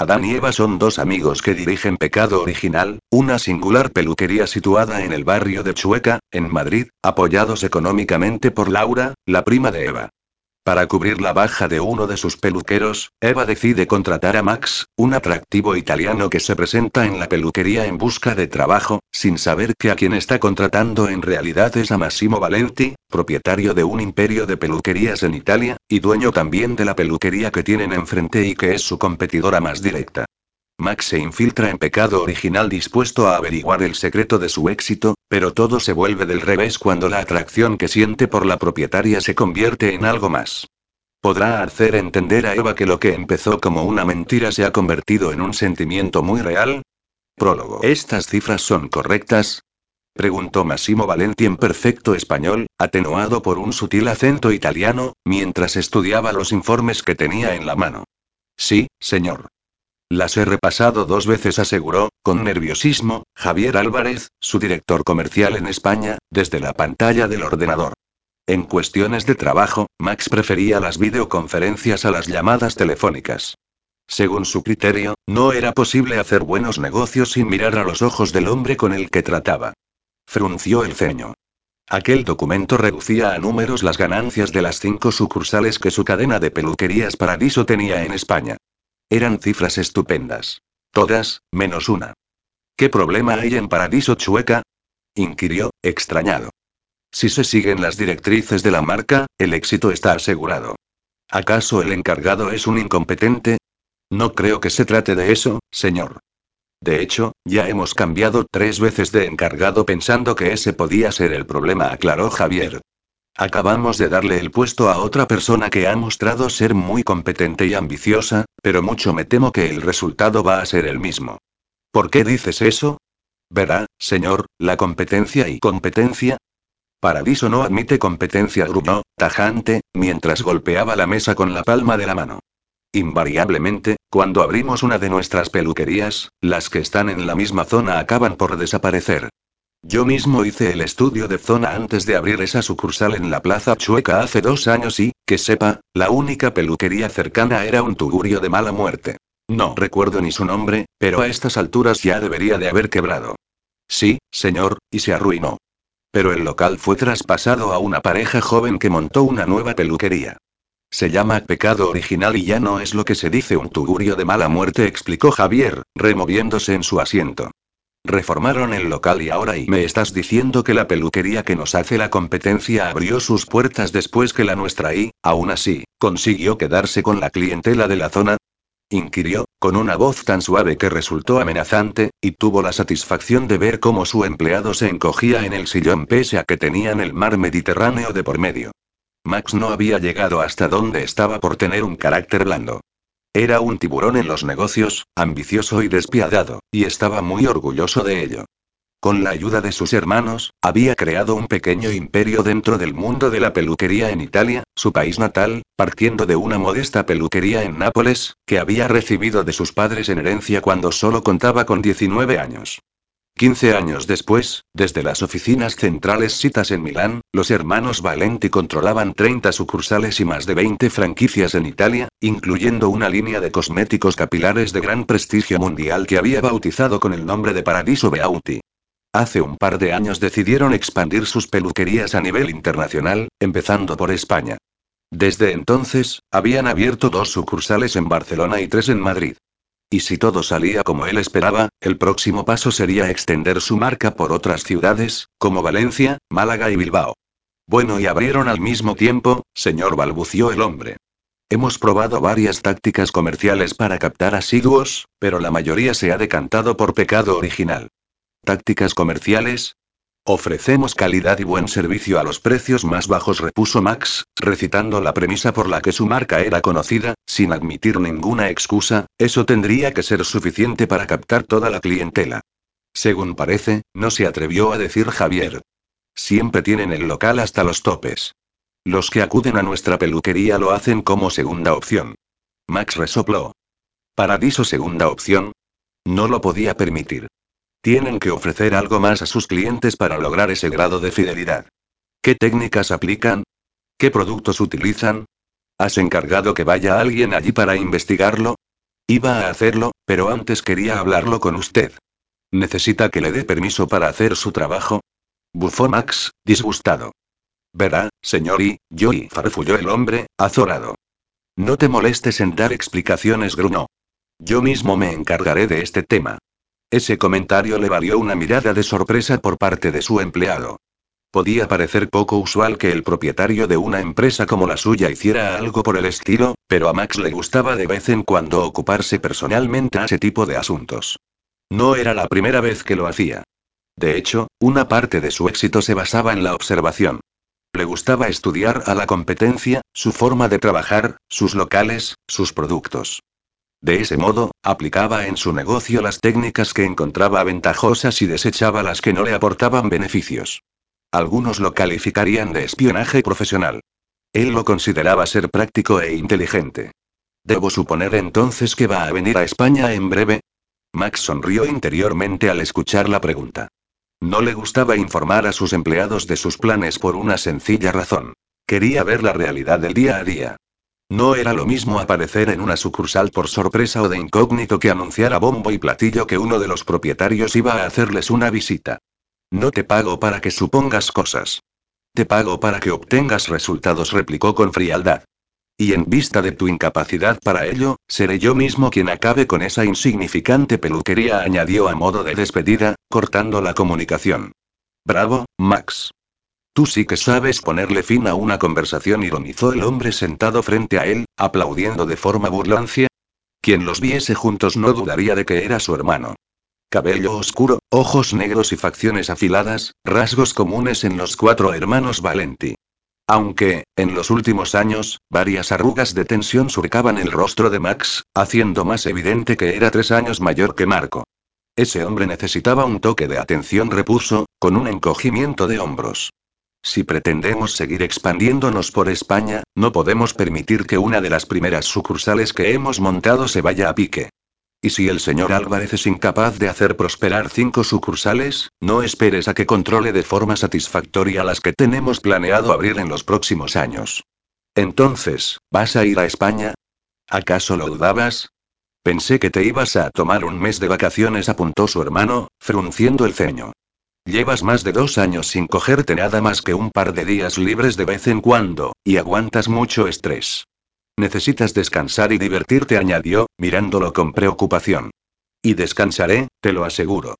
Adán y Eva son dos amigos que dirigen Pecado Original, una singular peluquería situada en el barrio de Chueca, en Madrid, apoyados económicamente por Laura, la prima de Eva. Para cubrir la baja de uno de sus peluqueros, Eva decide contratar a Max, un atractivo italiano que se presenta en la peluquería en busca de trabajo, sin saber que a quien está contratando en realidad es a Massimo Valenti, propietario de un imperio de peluquerías en Italia, y dueño también de la peluquería que tienen enfrente y que es su competidora más directa. Max se infiltra en pecado original dispuesto a averiguar el secreto de su éxito, pero todo se vuelve del revés cuando la atracción que siente por la propietaria se convierte en algo más. ¿Podrá hacer entender a Eva que lo que empezó como una mentira se ha convertido en un sentimiento muy real? Prólogo. ¿Estas cifras son correctas? Preguntó Massimo Valenti en perfecto español, atenuado por un sutil acento italiano, mientras estudiaba los informes que tenía en la mano. Sí, señor. Las he repasado dos veces, aseguró, con nerviosismo, Javier Álvarez, su director comercial en España, desde la pantalla del ordenador. En cuestiones de trabajo, Max prefería las videoconferencias a las llamadas telefónicas. Según su criterio, no era posible hacer buenos negocios sin mirar a los ojos del hombre con el que trataba. Frunció el ceño. Aquel documento reducía a números las ganancias de las cinco sucursales que su cadena de peluquerías Paradiso tenía en España. Eran cifras estupendas. Todas, menos una. ¿Qué problema hay en Paradiso Chueca? inquirió, extrañado. Si se siguen las directrices de la marca, el éxito está asegurado. ¿Acaso el encargado es un incompetente? No creo que se trate de eso, señor. De hecho, ya hemos cambiado tres veces de encargado pensando que ese podía ser el problema, aclaró Javier. Acabamos de darle el puesto a otra persona que ha mostrado ser muy competente y ambiciosa, pero mucho me temo que el resultado va a ser el mismo. ¿Por qué dices eso? Verá, señor, la competencia y competencia. Paradiso no admite competencia, gruñó, tajante, mientras golpeaba la mesa con la palma de la mano. Invariablemente, cuando abrimos una de nuestras peluquerías, las que están en la misma zona acaban por desaparecer. Yo mismo hice el estudio de zona antes de abrir esa sucursal en la Plaza Chueca hace dos años y, que sepa, la única peluquería cercana era un tugurio de mala muerte. No recuerdo ni su nombre, pero a estas alturas ya debería de haber quebrado. Sí, señor, y se arruinó. Pero el local fue traspasado a una pareja joven que montó una nueva peluquería. Se llama pecado original y ya no es lo que se dice un tugurio de mala muerte, explicó Javier, removiéndose en su asiento. Reformaron el local y ahora y me estás diciendo que la peluquería que nos hace la competencia abrió sus puertas después que la nuestra y, aún así, consiguió quedarse con la clientela de la zona. Inquirió, con una voz tan suave que resultó amenazante, y tuvo la satisfacción de ver cómo su empleado se encogía en el sillón pese a que tenían el mar Mediterráneo de por medio. Max no había llegado hasta donde estaba por tener un carácter blando. Era un tiburón en los negocios, ambicioso y despiadado, y estaba muy orgulloso de ello. Con la ayuda de sus hermanos, había creado un pequeño imperio dentro del mundo de la peluquería en Italia, su país natal, partiendo de una modesta peluquería en Nápoles, que había recibido de sus padres en herencia cuando solo contaba con 19 años. 15 años después, desde las oficinas centrales citas en Milán, los hermanos Valenti controlaban 30 sucursales y más de 20 franquicias en Italia, incluyendo una línea de cosméticos capilares de gran prestigio mundial que había bautizado con el nombre de Paradiso Beauty. Hace un par de años decidieron expandir sus peluquerías a nivel internacional, empezando por España. Desde entonces, habían abierto dos sucursales en Barcelona y tres en Madrid. Y si todo salía como él esperaba, el próximo paso sería extender su marca por otras ciudades, como Valencia, Málaga y Bilbao. Bueno, y abrieron al mismo tiempo, señor, balbució el hombre. Hemos probado varias tácticas comerciales para captar asiduos, pero la mayoría se ha decantado por pecado original. ¿Tácticas comerciales? Ofrecemos calidad y buen servicio a los precios más bajos, repuso Max, recitando la premisa por la que su marca era conocida, sin admitir ninguna excusa, eso tendría que ser suficiente para captar toda la clientela. Según parece, no se atrevió a decir Javier. Siempre tienen el local hasta los topes. Los que acuden a nuestra peluquería lo hacen como segunda opción. Max resopló. Paradiso segunda opción. No lo podía permitir. Tienen que ofrecer algo más a sus clientes para lograr ese grado de fidelidad. ¿Qué técnicas aplican? ¿Qué productos utilizan? ¿Has encargado que vaya alguien allí para investigarlo? Iba a hacerlo, pero antes quería hablarlo con usted. ¿Necesita que le dé permiso para hacer su trabajo? Bufó Max, disgustado. Verá, señor y, yo y farfulló el hombre, azorado. No te molestes en dar explicaciones, gruñó. Yo mismo me encargaré de este tema. Ese comentario le valió una mirada de sorpresa por parte de su empleado. Podía parecer poco usual que el propietario de una empresa como la suya hiciera algo por el estilo, pero a Max le gustaba de vez en cuando ocuparse personalmente a ese tipo de asuntos. No era la primera vez que lo hacía. De hecho, una parte de su éxito se basaba en la observación. Le gustaba estudiar a la competencia, su forma de trabajar, sus locales, sus productos. De ese modo, aplicaba en su negocio las técnicas que encontraba ventajosas y desechaba las que no le aportaban beneficios. Algunos lo calificarían de espionaje profesional. Él lo consideraba ser práctico e inteligente. ¿Debo suponer entonces que va a venir a España en breve? Max sonrió interiormente al escuchar la pregunta. No le gustaba informar a sus empleados de sus planes por una sencilla razón. Quería ver la realidad del día a día. No era lo mismo aparecer en una sucursal por sorpresa o de incógnito que anunciar a bombo y platillo que uno de los propietarios iba a hacerles una visita. No te pago para que supongas cosas. Te pago para que obtengas resultados, replicó con frialdad. Y en vista de tu incapacidad para ello, seré yo mismo quien acabe con esa insignificante peluquería, añadió a modo de despedida, cortando la comunicación. Bravo, Max. Tú sí que sabes ponerle fin a una conversación, ironizó el hombre sentado frente a él, aplaudiendo de forma burlancia. Quien los viese juntos no dudaría de que era su hermano. Cabello oscuro, ojos negros y facciones afiladas, rasgos comunes en los cuatro hermanos Valenti. Aunque, en los últimos años, varias arrugas de tensión surcaban el rostro de Max, haciendo más evidente que era tres años mayor que Marco. Ese hombre necesitaba un toque de atención, repuso, con un encogimiento de hombros. Si pretendemos seguir expandiéndonos por España, no podemos permitir que una de las primeras sucursales que hemos montado se vaya a pique. Y si el señor Álvarez es incapaz de hacer prosperar cinco sucursales, no esperes a que controle de forma satisfactoria las que tenemos planeado abrir en los próximos años. Entonces, ¿vas a ir a España? ¿Acaso lo dudabas? Pensé que te ibas a tomar un mes de vacaciones, apuntó su hermano, frunciendo el ceño. Llevas más de dos años sin cogerte nada más que un par de días libres de vez en cuando, y aguantas mucho estrés. Necesitas descansar y divertirte, añadió, mirándolo con preocupación. Y descansaré, te lo aseguro.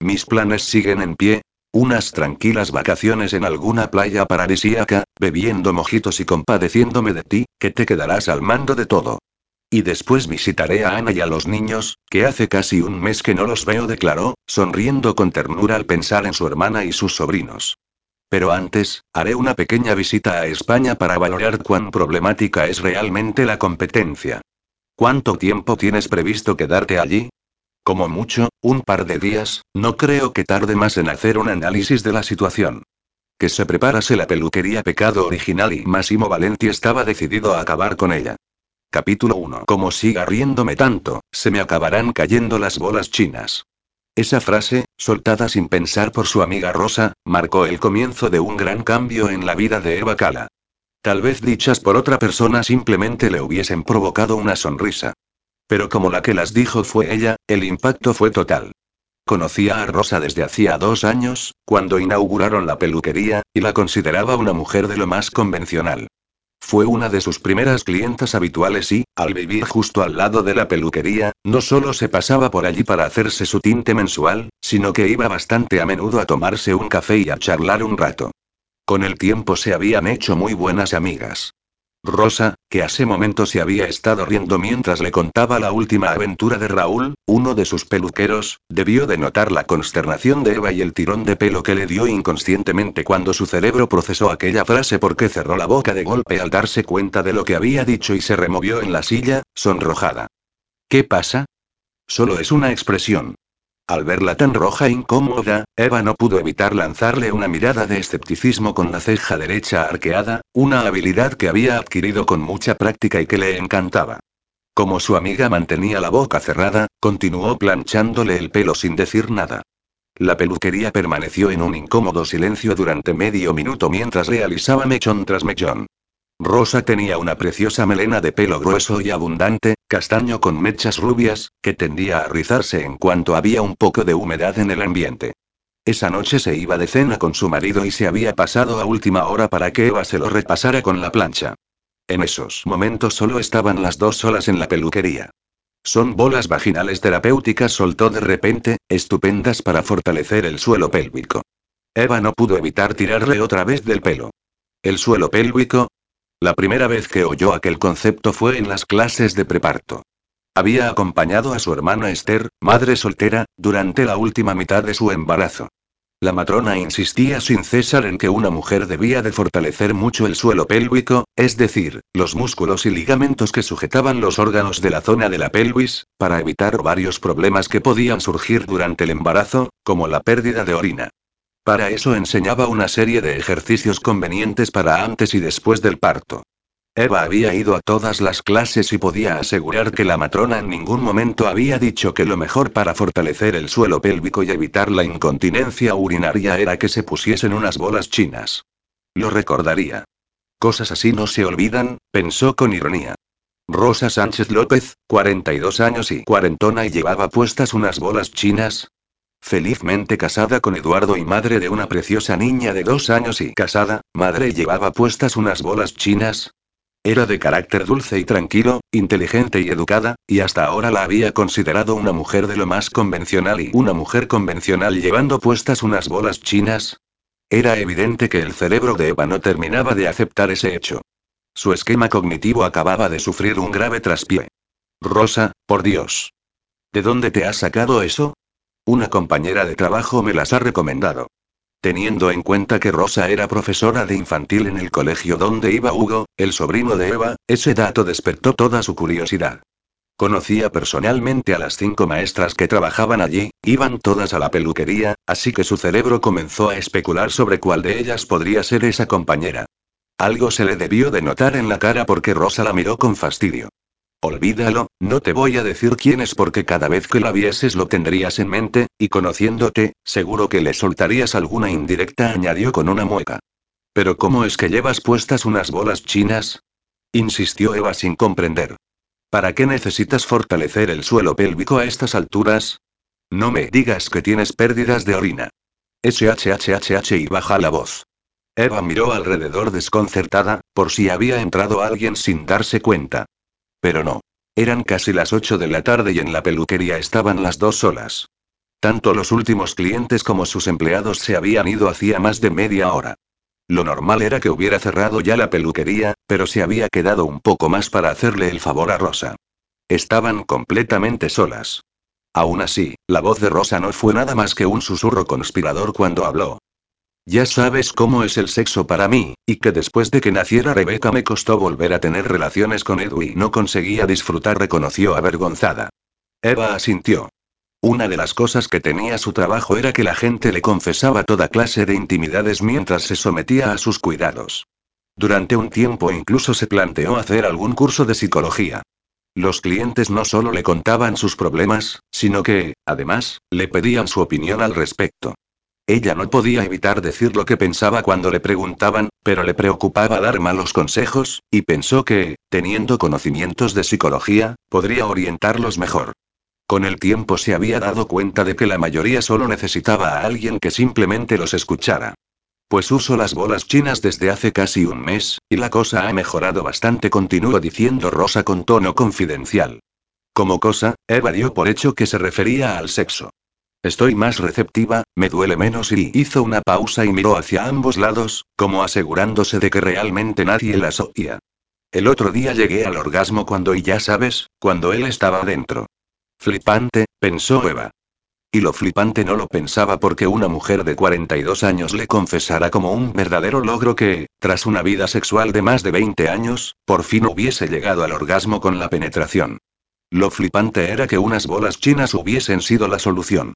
Mis planes siguen en pie. Unas tranquilas vacaciones en alguna playa paradisíaca, bebiendo mojitos y compadeciéndome de ti, que te quedarás al mando de todo. Y después visitaré a Ana y a los niños, que hace casi un mes que no los veo, declaró, sonriendo con ternura al pensar en su hermana y sus sobrinos. Pero antes, haré una pequeña visita a España para valorar cuán problemática es realmente la competencia. ¿Cuánto tiempo tienes previsto quedarte allí? Como mucho, un par de días, no creo que tarde más en hacer un análisis de la situación. Que se preparase la peluquería Pecado Original y Massimo Valenti estaba decidido a acabar con ella. Capítulo 1. Como siga riéndome tanto, se me acabarán cayendo las bolas chinas. Esa frase, soltada sin pensar por su amiga Rosa, marcó el comienzo de un gran cambio en la vida de Eva Cala. Tal vez dichas por otra persona simplemente le hubiesen provocado una sonrisa. Pero como la que las dijo fue ella, el impacto fue total. Conocía a Rosa desde hacía dos años, cuando inauguraron la peluquería, y la consideraba una mujer de lo más convencional. Fue una de sus primeras clientas habituales y, al vivir justo al lado de la peluquería, no solo se pasaba por allí para hacerse su tinte mensual, sino que iba bastante a menudo a tomarse un café y a charlar un rato. Con el tiempo se habían hecho muy buenas amigas. Rosa, que hace momentos se había estado riendo mientras le contaba la última aventura de Raúl, uno de sus peluqueros, debió de notar la consternación de Eva y el tirón de pelo que le dio inconscientemente cuando su cerebro procesó aquella frase porque cerró la boca de golpe al darse cuenta de lo que había dicho y se removió en la silla, sonrojada. ¿Qué pasa? Solo es una expresión. Al verla tan roja e incómoda, Eva no pudo evitar lanzarle una mirada de escepticismo con la ceja derecha arqueada, una habilidad que había adquirido con mucha práctica y que le encantaba. Como su amiga mantenía la boca cerrada, continuó planchándole el pelo sin decir nada. La peluquería permaneció en un incómodo silencio durante medio minuto mientras realizaba mechón tras mechón. Rosa tenía una preciosa melena de pelo grueso y abundante, castaño con mechas rubias, que tendía a rizarse en cuanto había un poco de humedad en el ambiente. Esa noche se iba de cena con su marido y se había pasado a última hora para que Eva se lo repasara con la plancha. En esos momentos solo estaban las dos solas en la peluquería. Son bolas vaginales terapéuticas, soltó de repente, estupendas para fortalecer el suelo pélvico. Eva no pudo evitar tirarle otra vez del pelo. ¿El suelo pélvico? La primera vez que oyó aquel concepto fue en las clases de preparto. Había acompañado a su hermana Esther, madre soltera, durante la última mitad de su embarazo. La matrona insistía sin cesar en que una mujer debía de fortalecer mucho el suelo pélvico, es decir, los músculos y ligamentos que sujetaban los órganos de la zona de la pelvis, para evitar varios problemas que podían surgir durante el embarazo, como la pérdida de orina. Para eso enseñaba una serie de ejercicios convenientes para antes y después del parto. Eva había ido a todas las clases y podía asegurar que la matrona en ningún momento había dicho que lo mejor para fortalecer el suelo pélvico y evitar la incontinencia urinaria era que se pusiesen unas bolas chinas. Lo recordaría. Cosas así no se olvidan, pensó con ironía. Rosa Sánchez López, 42 años y cuarentona y llevaba puestas unas bolas chinas, Felizmente casada con Eduardo y madre de una preciosa niña de dos años y casada, madre llevaba puestas unas bolas chinas. Era de carácter dulce y tranquilo, inteligente y educada, y hasta ahora la había considerado una mujer de lo más convencional y una mujer convencional llevando puestas unas bolas chinas. Era evidente que el cerebro de Eva no terminaba de aceptar ese hecho. Su esquema cognitivo acababa de sufrir un grave traspié. Rosa, por Dios. ¿De dónde te has sacado eso? Una compañera de trabajo me las ha recomendado. Teniendo en cuenta que Rosa era profesora de infantil en el colegio donde iba Hugo, el sobrino de Eva, ese dato despertó toda su curiosidad. Conocía personalmente a las cinco maestras que trabajaban allí, iban todas a la peluquería, así que su cerebro comenzó a especular sobre cuál de ellas podría ser esa compañera. Algo se le debió de notar en la cara porque Rosa la miró con fastidio. Olvídalo, no te voy a decir quién es porque cada vez que la vieses lo tendrías en mente, y conociéndote, seguro que le soltarías alguna indirecta, añadió con una mueca. Pero ¿cómo es que llevas puestas unas bolas chinas? insistió Eva sin comprender. ¿Para qué necesitas fortalecer el suelo pélvico a estas alturas? No me digas que tienes pérdidas de orina. SHHHH y baja la voz. Eva miró alrededor desconcertada, por si había entrado alguien sin darse cuenta. Pero no. Eran casi las 8 de la tarde y en la peluquería estaban las dos solas. Tanto los últimos clientes como sus empleados se habían ido hacía más de media hora. Lo normal era que hubiera cerrado ya la peluquería, pero se había quedado un poco más para hacerle el favor a Rosa. Estaban completamente solas. Aún así, la voz de Rosa no fue nada más que un susurro conspirador cuando habló. Ya sabes cómo es el sexo para mí, y que después de que naciera Rebeca me costó volver a tener relaciones con Edu y no conseguía disfrutar, reconoció avergonzada. Eva asintió. Una de las cosas que tenía su trabajo era que la gente le confesaba toda clase de intimidades mientras se sometía a sus cuidados. Durante un tiempo incluso se planteó hacer algún curso de psicología. Los clientes no solo le contaban sus problemas, sino que, además, le pedían su opinión al respecto. Ella no podía evitar decir lo que pensaba cuando le preguntaban, pero le preocupaba dar malos consejos, y pensó que, teniendo conocimientos de psicología, podría orientarlos mejor. Con el tiempo se había dado cuenta de que la mayoría solo necesitaba a alguien que simplemente los escuchara. Pues uso las bolas chinas desde hace casi un mes, y la cosa ha mejorado bastante, continuó diciendo Rosa con tono confidencial. Como cosa, Eva dio por hecho que se refería al sexo. Estoy más receptiva, me duele menos y hizo una pausa y miró hacia ambos lados, como asegurándose de que realmente nadie las oía. El otro día llegué al orgasmo cuando y ya sabes, cuando él estaba dentro. Flipante, pensó Eva. Y lo flipante no lo pensaba porque una mujer de 42 años le confesara como un verdadero logro que, tras una vida sexual de más de 20 años, por fin hubiese llegado al orgasmo con la penetración. Lo flipante era que unas bolas chinas hubiesen sido la solución.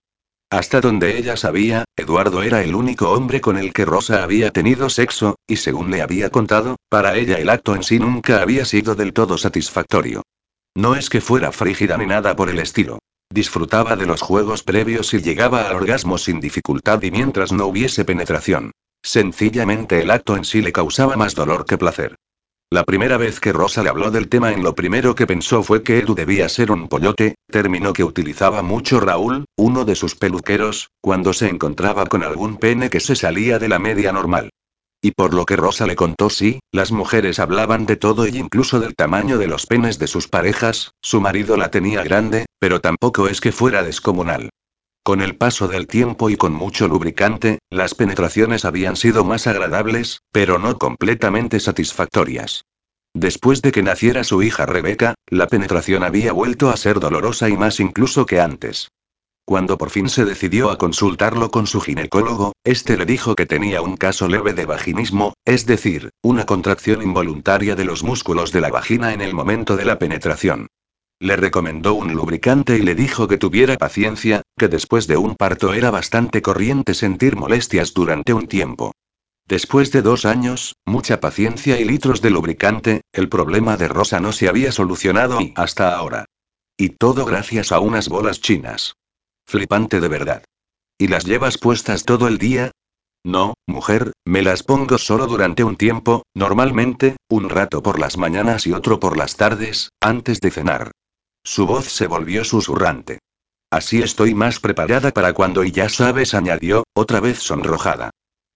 Hasta donde ella sabía, Eduardo era el único hombre con el que Rosa había tenido sexo, y según le había contado, para ella el acto en sí nunca había sido del todo satisfactorio. No es que fuera frígida ni nada por el estilo. Disfrutaba de los juegos previos y llegaba al orgasmo sin dificultad y mientras no hubiese penetración. Sencillamente el acto en sí le causaba más dolor que placer. La primera vez que Rosa le habló del tema en lo primero que pensó fue que Edu debía ser un pollote, término que utilizaba mucho Raúl, uno de sus peluqueros, cuando se encontraba con algún pene que se salía de la media normal. Y por lo que Rosa le contó sí, las mujeres hablaban de todo y incluso del tamaño de los penes de sus parejas, su marido la tenía grande, pero tampoco es que fuera descomunal. Con el paso del tiempo y con mucho lubricante, las penetraciones habían sido más agradables, pero no completamente satisfactorias. Después de que naciera su hija Rebeca, la penetración había vuelto a ser dolorosa y más incluso que antes. Cuando por fin se decidió a consultarlo con su ginecólogo, este le dijo que tenía un caso leve de vaginismo, es decir, una contracción involuntaria de los músculos de la vagina en el momento de la penetración. Le recomendó un lubricante y le dijo que tuviera paciencia, que después de un parto era bastante corriente sentir molestias durante un tiempo. Después de dos años, mucha paciencia y litros de lubricante, el problema de Rosa no se había solucionado y hasta ahora. Y todo gracias a unas bolas chinas. Flipante de verdad. ¿Y las llevas puestas todo el día? No, mujer, me las pongo solo durante un tiempo, normalmente, un rato por las mañanas y otro por las tardes, antes de cenar. Su voz se volvió susurrante. Así estoy más preparada para cuando y ya sabes, añadió, otra vez sonrojada.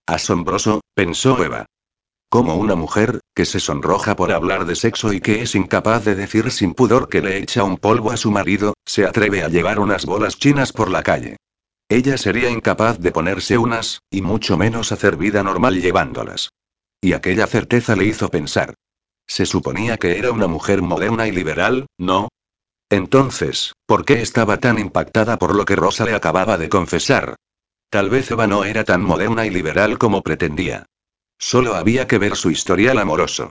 Asombroso, pensó Eva. Como una mujer, que se sonroja por hablar de sexo y que es incapaz de decir sin pudor que le echa un polvo a su marido, se atreve a llevar unas bolas chinas por la calle. Ella sería incapaz de ponerse unas, y mucho menos hacer vida normal llevándolas. Y aquella certeza le hizo pensar. Se suponía que era una mujer moderna y liberal, ¿no? Entonces, ¿por qué estaba tan impactada por lo que Rosa le acababa de confesar? Tal vez Eva no era tan moderna y liberal como pretendía. Solo había que ver su historial amoroso.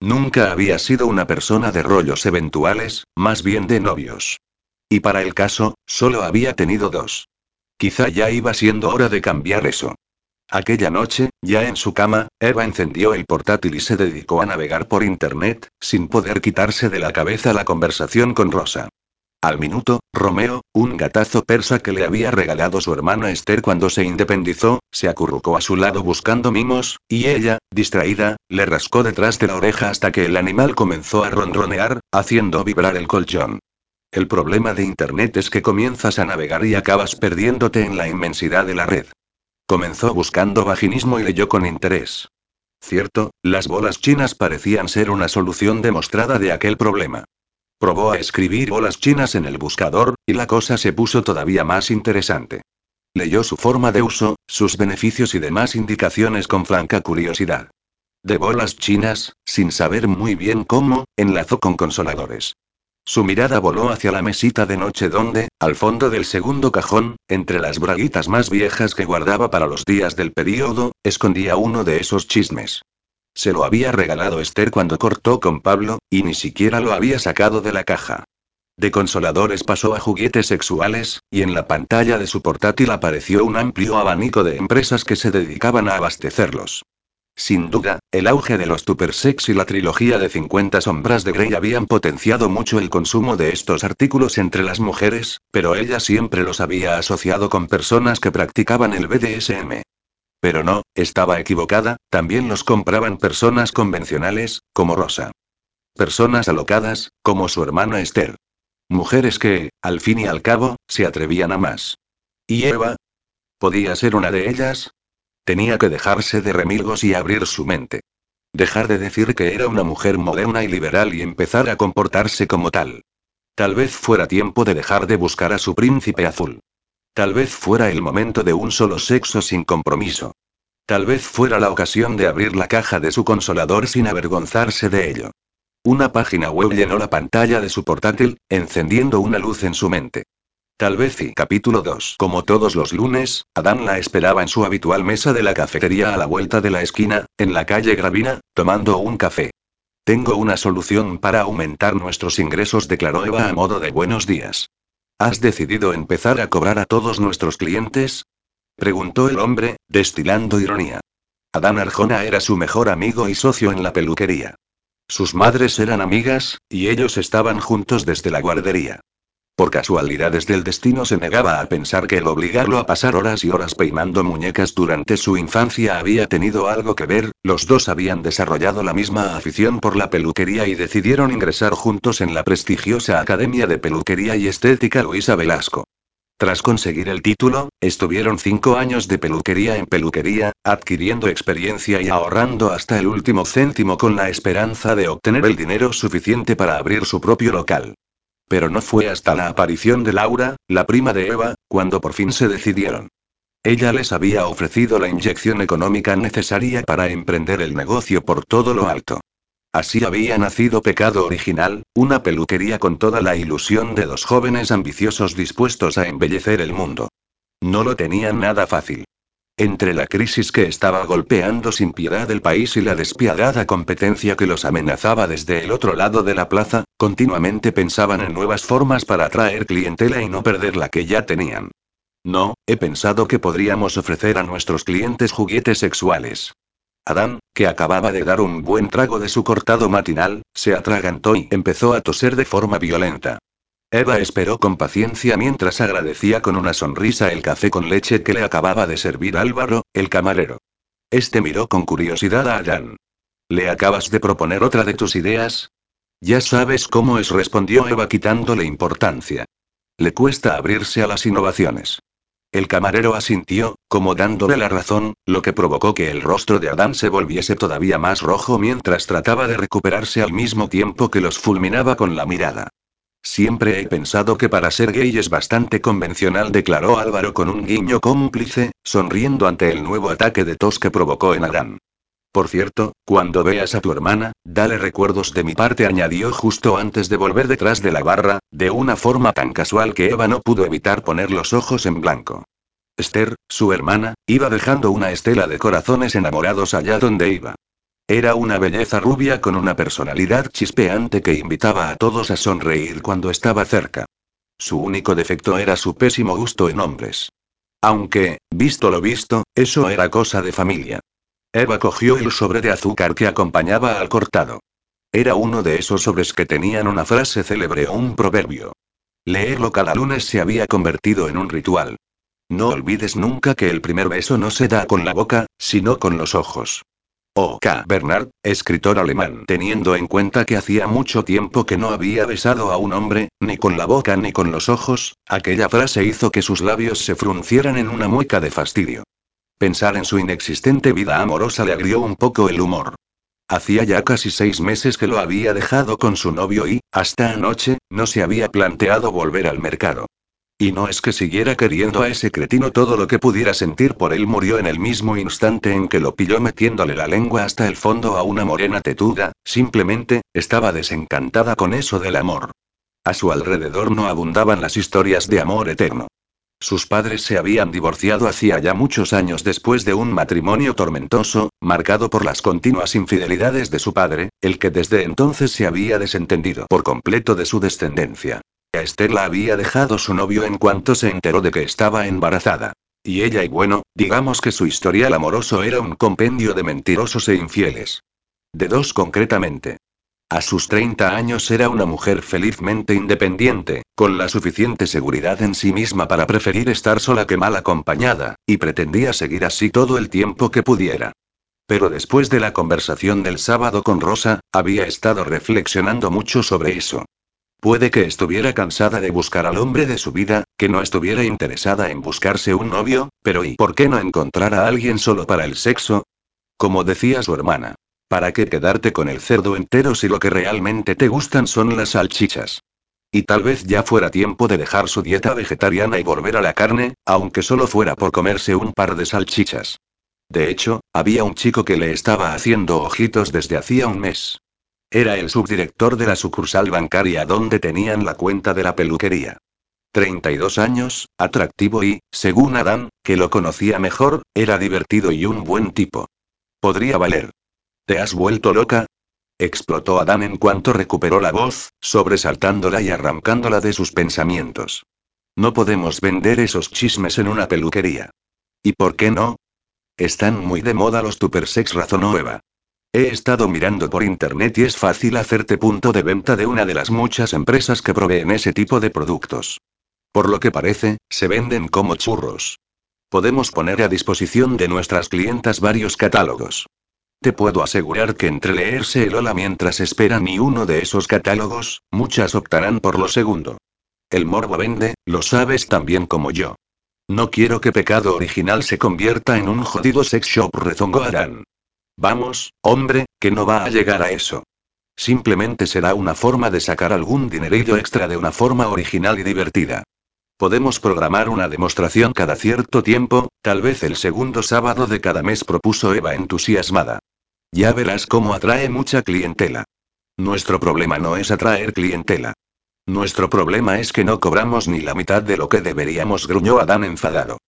Nunca había sido una persona de rollos eventuales, más bien de novios. Y para el caso, solo había tenido dos. Quizá ya iba siendo hora de cambiar eso. Aquella noche, ya en su cama, Eva encendió el portátil y se dedicó a navegar por Internet, sin poder quitarse de la cabeza la conversación con Rosa. Al minuto, Romeo, un gatazo persa que le había regalado su hermano Esther cuando se independizó, se acurrucó a su lado buscando mimos, y ella, distraída, le rascó detrás de la oreja hasta que el animal comenzó a ronronear, haciendo vibrar el colchón. El problema de Internet es que comienzas a navegar y acabas perdiéndote en la inmensidad de la red. Comenzó buscando vaginismo y leyó con interés. Cierto, las bolas chinas parecían ser una solución demostrada de aquel problema. Probó a escribir bolas chinas en el buscador, y la cosa se puso todavía más interesante. Leyó su forma de uso, sus beneficios y demás indicaciones con franca curiosidad. De bolas chinas, sin saber muy bien cómo, enlazó con consoladores. Su mirada voló hacia la mesita de noche donde, al fondo del segundo cajón, entre las braguitas más viejas que guardaba para los días del período, escondía uno de esos chismes. Se lo había regalado Esther cuando cortó con Pablo, y ni siquiera lo había sacado de la caja. De consoladores pasó a juguetes sexuales, y en la pantalla de su portátil apareció un amplio abanico de empresas que se dedicaban a abastecerlos. Sin duda, el auge de los Sex y la trilogía de 50 sombras de Grey habían potenciado mucho el consumo de estos artículos entre las mujeres, pero ella siempre los había asociado con personas que practicaban el BDSM. Pero no, estaba equivocada, también los compraban personas convencionales, como Rosa. Personas alocadas, como su hermana Esther. Mujeres que, al fin y al cabo, se atrevían a más. ¿Y Eva? ¿Podía ser una de ellas? Tenía que dejarse de remilgos y abrir su mente. Dejar de decir que era una mujer moderna y liberal y empezar a comportarse como tal. Tal vez fuera tiempo de dejar de buscar a su príncipe azul. Tal vez fuera el momento de un solo sexo sin compromiso. Tal vez fuera la ocasión de abrir la caja de su consolador sin avergonzarse de ello. Una página web llenó la pantalla de su portátil, encendiendo una luz en su mente. Tal vez y capítulo 2. Como todos los lunes, Adán la esperaba en su habitual mesa de la cafetería a la vuelta de la esquina, en la calle Gravina, tomando un café. Tengo una solución para aumentar nuestros ingresos, declaró Eva a modo de buenos días. ¿Has decidido empezar a cobrar a todos nuestros clientes? preguntó el hombre, destilando ironía. Adán Arjona era su mejor amigo y socio en la peluquería. Sus madres eran amigas, y ellos estaban juntos desde la guardería. Por casualidades del destino se negaba a pensar que el obligarlo a pasar horas y horas peinando muñecas durante su infancia había tenido algo que ver, los dos habían desarrollado la misma afición por la peluquería y decidieron ingresar juntos en la prestigiosa Academia de Peluquería y Estética Luisa Velasco. Tras conseguir el título, estuvieron cinco años de peluquería en peluquería, adquiriendo experiencia y ahorrando hasta el último céntimo con la esperanza de obtener el dinero suficiente para abrir su propio local. Pero no fue hasta la aparición de Laura, la prima de Eva, cuando por fin se decidieron. Ella les había ofrecido la inyección económica necesaria para emprender el negocio por todo lo alto. Así había nacido Pecado Original, una peluquería con toda la ilusión de dos jóvenes ambiciosos dispuestos a embellecer el mundo. No lo tenían nada fácil. Entre la crisis que estaba golpeando sin piedad el país y la despiadada competencia que los amenazaba desde el otro lado de la plaza, continuamente pensaban en nuevas formas para atraer clientela y no perder la que ya tenían. No, he pensado que podríamos ofrecer a nuestros clientes juguetes sexuales. Adán, que acababa de dar un buen trago de su cortado matinal, se atragantó y empezó a toser de forma violenta. Eva esperó con paciencia mientras agradecía con una sonrisa el café con leche que le acababa de servir Álvaro, el camarero. Este miró con curiosidad a Adán. ¿Le acabas de proponer otra de tus ideas? Ya sabes cómo es, respondió Eva quitándole importancia. Le cuesta abrirse a las innovaciones. El camarero asintió, como dándole la razón, lo que provocó que el rostro de Adán se volviese todavía más rojo mientras trataba de recuperarse al mismo tiempo que los fulminaba con la mirada. Siempre he pensado que para ser gay es bastante convencional, declaró Álvaro con un guiño cómplice, sonriendo ante el nuevo ataque de tos que provocó en Adán. Por cierto, cuando veas a tu hermana, dale recuerdos de mi parte, añadió justo antes de volver detrás de la barra, de una forma tan casual que Eva no pudo evitar poner los ojos en blanco. Esther, su hermana, iba dejando una estela de corazones enamorados allá donde iba. Era una belleza rubia con una personalidad chispeante que invitaba a todos a sonreír cuando estaba cerca. Su único defecto era su pésimo gusto en hombres. Aunque, visto lo visto, eso era cosa de familia. Eva cogió el sobre de azúcar que acompañaba al cortado. Era uno de esos sobres que tenían una frase célebre o un proverbio. Leerlo cada lunes se había convertido en un ritual. No olvides nunca que el primer beso no se da con la boca, sino con los ojos. O. K. Bernard, escritor alemán, teniendo en cuenta que hacía mucho tiempo que no había besado a un hombre, ni con la boca ni con los ojos, aquella frase hizo que sus labios se fruncieran en una mueca de fastidio. Pensar en su inexistente vida amorosa le agrió un poco el humor. Hacía ya casi seis meses que lo había dejado con su novio y, hasta anoche, no se había planteado volver al mercado. Y no es que siguiera queriendo a ese cretino todo lo que pudiera sentir por él murió en el mismo instante en que lo pilló metiéndole la lengua hasta el fondo a una morena tetuda, simplemente, estaba desencantada con eso del amor. A su alrededor no abundaban las historias de amor eterno. Sus padres se habían divorciado hacía ya muchos años después de un matrimonio tormentoso, marcado por las continuas infidelidades de su padre, el que desde entonces se había desentendido por completo de su descendencia. A Esther había dejado su novio en cuanto se enteró de que estaba embarazada. Y ella y bueno, digamos que su historial amoroso era un compendio de mentirosos e infieles. De dos concretamente. A sus 30 años era una mujer felizmente independiente, con la suficiente seguridad en sí misma para preferir estar sola que mal acompañada, y pretendía seguir así todo el tiempo que pudiera. Pero después de la conversación del sábado con Rosa, había estado reflexionando mucho sobre eso. Puede que estuviera cansada de buscar al hombre de su vida, que no estuviera interesada en buscarse un novio, pero ¿y por qué no encontrar a alguien solo para el sexo? Como decía su hermana. ¿Para qué quedarte con el cerdo entero si lo que realmente te gustan son las salchichas? Y tal vez ya fuera tiempo de dejar su dieta vegetariana y volver a la carne, aunque solo fuera por comerse un par de salchichas. De hecho, había un chico que le estaba haciendo ojitos desde hacía un mes. Era el subdirector de la sucursal bancaria donde tenían la cuenta de la peluquería. 32 años, atractivo y, según Adán, que lo conocía mejor, era divertido y un buen tipo. Podría valer. ¿Te has vuelto loca? explotó Adán en cuanto recuperó la voz, sobresaltándola y arrancándola de sus pensamientos. No podemos vender esos chismes en una peluquería. ¿Y por qué no? Están muy de moda los tupersex, razonó Eva. He estado mirando por internet y es fácil hacerte punto de venta de una de las muchas empresas que proveen ese tipo de productos. Por lo que parece, se venden como churros. Podemos poner a disposición de nuestras clientas varios catálogos. Te puedo asegurar que entre leerse el hola mientras esperan y uno de esos catálogos, muchas optarán por lo segundo. El morbo vende, lo sabes tan bien como yo. No quiero que pecado original se convierta en un jodido sex shop, rezongó Adán. Vamos, hombre, que no va a llegar a eso. Simplemente será una forma de sacar algún dinerillo extra de una forma original y divertida. Podemos programar una demostración cada cierto tiempo, tal vez el segundo sábado de cada mes, propuso Eva entusiasmada. Ya verás cómo atrae mucha clientela. Nuestro problema no es atraer clientela. Nuestro problema es que no cobramos ni la mitad de lo que deberíamos, gruñó Adán enfadado.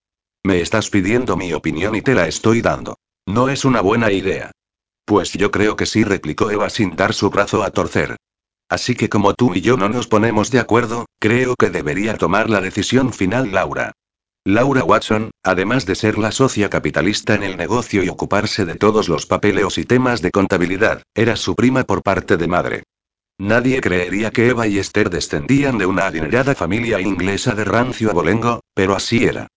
Me estás pidiendo mi opinión y te la estoy dando. No es una buena idea. Pues yo creo que sí, replicó Eva sin dar su brazo a torcer. Así que como tú y yo no nos ponemos de acuerdo, creo que debería tomar la decisión final Laura. Laura Watson, además de ser la socia capitalista en el negocio y ocuparse de todos los papeleos y temas de contabilidad, era su prima por parte de madre. Nadie creería que Eva y Esther descendían de una adinerada familia inglesa de rancio abolengo, pero así era.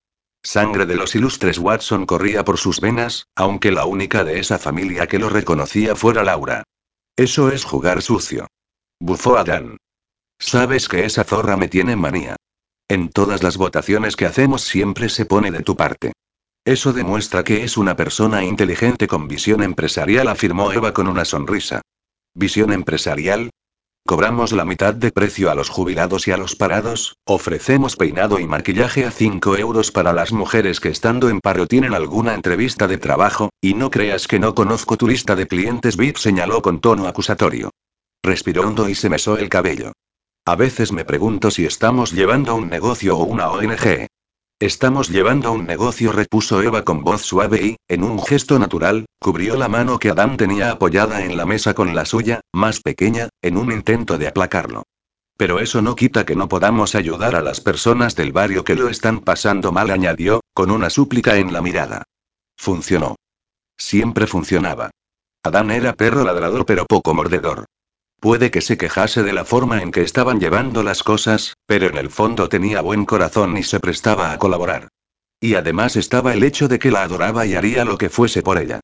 Sangre de los ilustres Watson corría por sus venas, aunque la única de esa familia que lo reconocía fuera Laura. Eso es jugar sucio. Bufó Adán. Sabes que esa zorra me tiene manía. En todas las votaciones que hacemos siempre se pone de tu parte. Eso demuestra que es una persona inteligente con visión empresarial, afirmó Eva con una sonrisa. ¿Visión empresarial? Cobramos la mitad de precio a los jubilados y a los parados, ofrecemos peinado y maquillaje a 5 euros para las mujeres que estando en paro tienen alguna entrevista de trabajo, y no creas que no conozco tu lista de clientes VIP, señaló con tono acusatorio. Respiró hondo y se mesó el cabello. A veces me pregunto si estamos llevando un negocio o una ONG. Estamos llevando un negocio, repuso Eva con voz suave y, en un gesto natural, cubrió la mano que Adán tenía apoyada en la mesa con la suya, más pequeña, en un intento de aplacarlo. Pero eso no quita que no podamos ayudar a las personas del barrio que lo están pasando mal, añadió, con una súplica en la mirada. Funcionó. Siempre funcionaba. Adán era perro ladrador pero poco mordedor. Puede que se quejase de la forma en que estaban llevando las cosas, pero en el fondo tenía buen corazón y se prestaba a colaborar. Y además estaba el hecho de que la adoraba y haría lo que fuese por ella.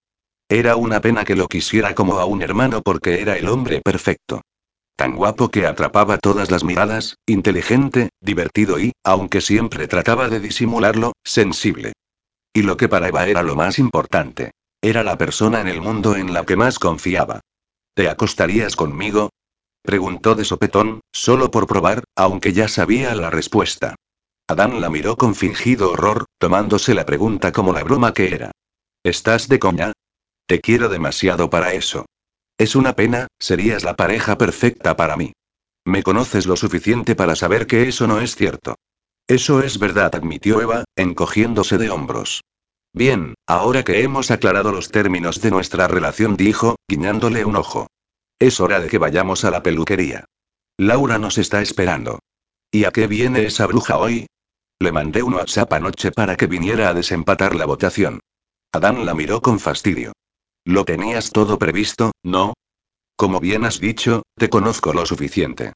Era una pena que lo quisiera como a un hermano porque era el hombre perfecto. Tan guapo que atrapaba todas las miradas, inteligente, divertido y, aunque siempre trataba de disimularlo, sensible. Y lo que para Eva era lo más importante. Era la persona en el mundo en la que más confiaba. ¿Te acostarías conmigo? Preguntó de sopetón, solo por probar, aunque ya sabía la respuesta. Adán la miró con fingido horror, tomándose la pregunta como la broma que era. ¿Estás de coña? Te quiero demasiado para eso. Es una pena, serías la pareja perfecta para mí. Me conoces lo suficiente para saber que eso no es cierto. Eso es verdad, admitió Eva, encogiéndose de hombros. Bien, ahora que hemos aclarado los términos de nuestra relación, dijo, guiñándole un ojo. Es hora de que vayamos a la peluquería. Laura nos está esperando. ¿Y a qué viene esa bruja hoy? Le mandé un WhatsApp anoche para que viniera a desempatar la votación. Adán la miró con fastidio. Lo tenías todo previsto, ¿no? Como bien has dicho, te conozco lo suficiente.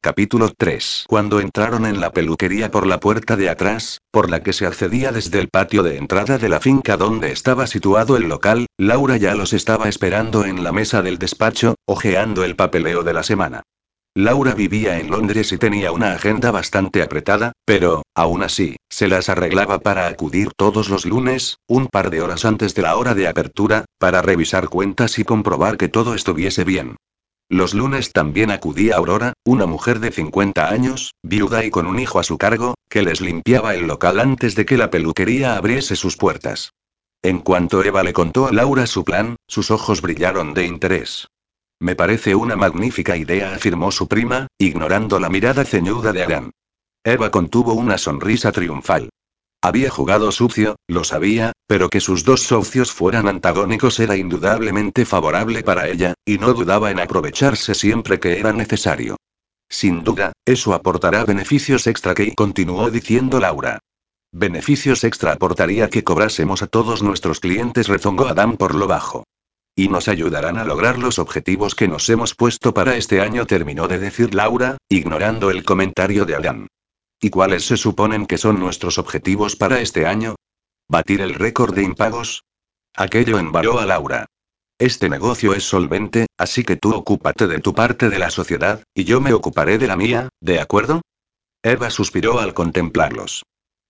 Capítulo 3. Cuando entraron en la peluquería por la puerta de atrás, por la que se accedía desde el patio de entrada de la finca donde estaba situado el local, Laura ya los estaba esperando en la mesa del despacho, hojeando el papeleo de la semana. Laura vivía en Londres y tenía una agenda bastante apretada, pero, aún así, se las arreglaba para acudir todos los lunes, un par de horas antes de la hora de apertura, para revisar cuentas y comprobar que todo estuviese bien. Los lunes también acudía Aurora, una mujer de 50 años, viuda y con un hijo a su cargo, que les limpiaba el local antes de que la peluquería abriese sus puertas. En cuanto Eva le contó a Laura su plan, sus ojos brillaron de interés. Me parece una magnífica idea, afirmó su prima, ignorando la mirada ceñuda de Adán. Eva contuvo una sonrisa triunfal. Había jugado sucio, lo sabía, pero que sus dos socios fueran antagónicos era indudablemente favorable para ella, y no dudaba en aprovecharse siempre que era necesario. Sin duda, eso aportará beneficios extra que continuó diciendo Laura. Beneficios extra aportaría que cobrásemos a todos nuestros clientes, rezongó Adam por lo bajo. Y nos ayudarán a lograr los objetivos que nos hemos puesto para este año, terminó de decir Laura, ignorando el comentario de Adán. ¿Y cuáles se suponen que son nuestros objetivos para este año? ¿Batir el récord de impagos? Aquello embaló a Laura. Este negocio es solvente, así que tú ocúpate de tu parte de la sociedad, y yo me ocuparé de la mía, ¿de acuerdo? Eva suspiró al contemplarlos.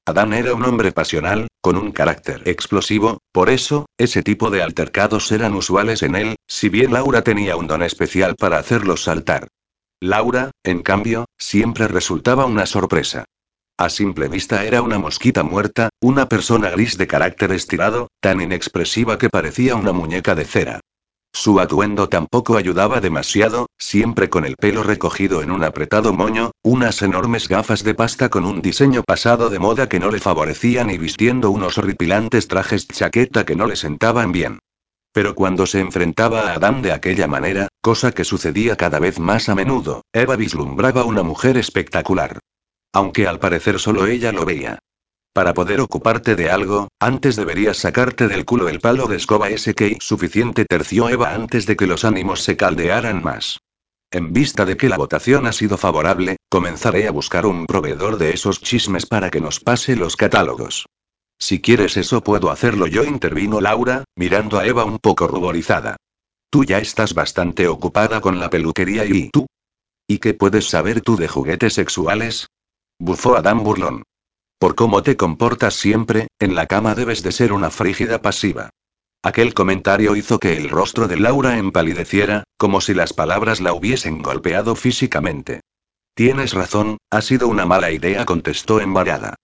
Adán era un hombre pasional, con un carácter explosivo, por eso, ese tipo de altercados eran usuales en él, si bien Laura tenía un don especial para hacerlos saltar. Laura, en cambio, siempre resultaba una sorpresa. A simple vista era una mosquita muerta, una persona gris de carácter estirado, tan inexpresiva que parecía una muñeca de cera. Su atuendo tampoco ayudaba demasiado, siempre con el pelo recogido en un apretado moño, unas enormes gafas de pasta con un diseño pasado de moda que no le favorecían y vistiendo unos horripilantes trajes chaqueta que no le sentaban bien. Pero cuando se enfrentaba a Adán de aquella manera, cosa que sucedía cada vez más a menudo, Eva vislumbraba una mujer espectacular. Aunque al parecer solo ella lo veía. Para poder ocuparte de algo, antes deberías sacarte del culo el palo de escoba ese que suficiente terció Eva antes de que los ánimos se caldearan más. En vista de que la votación ha sido favorable, comenzaré a buscar un proveedor de esos chismes para que nos pase los catálogos. Si quieres eso puedo hacerlo yo, intervino Laura, mirando a Eva un poco ruborizada. Tú ya estás bastante ocupada con la peluquería y tú. ¿Y qué puedes saber tú de juguetes sexuales? Bufó Adam burlón. Por cómo te comportas siempre, en la cama debes de ser una frígida pasiva. Aquel comentario hizo que el rostro de Laura empalideciera, como si las palabras la hubiesen golpeado físicamente. Tienes razón, ha sido una mala idea, contestó embarada.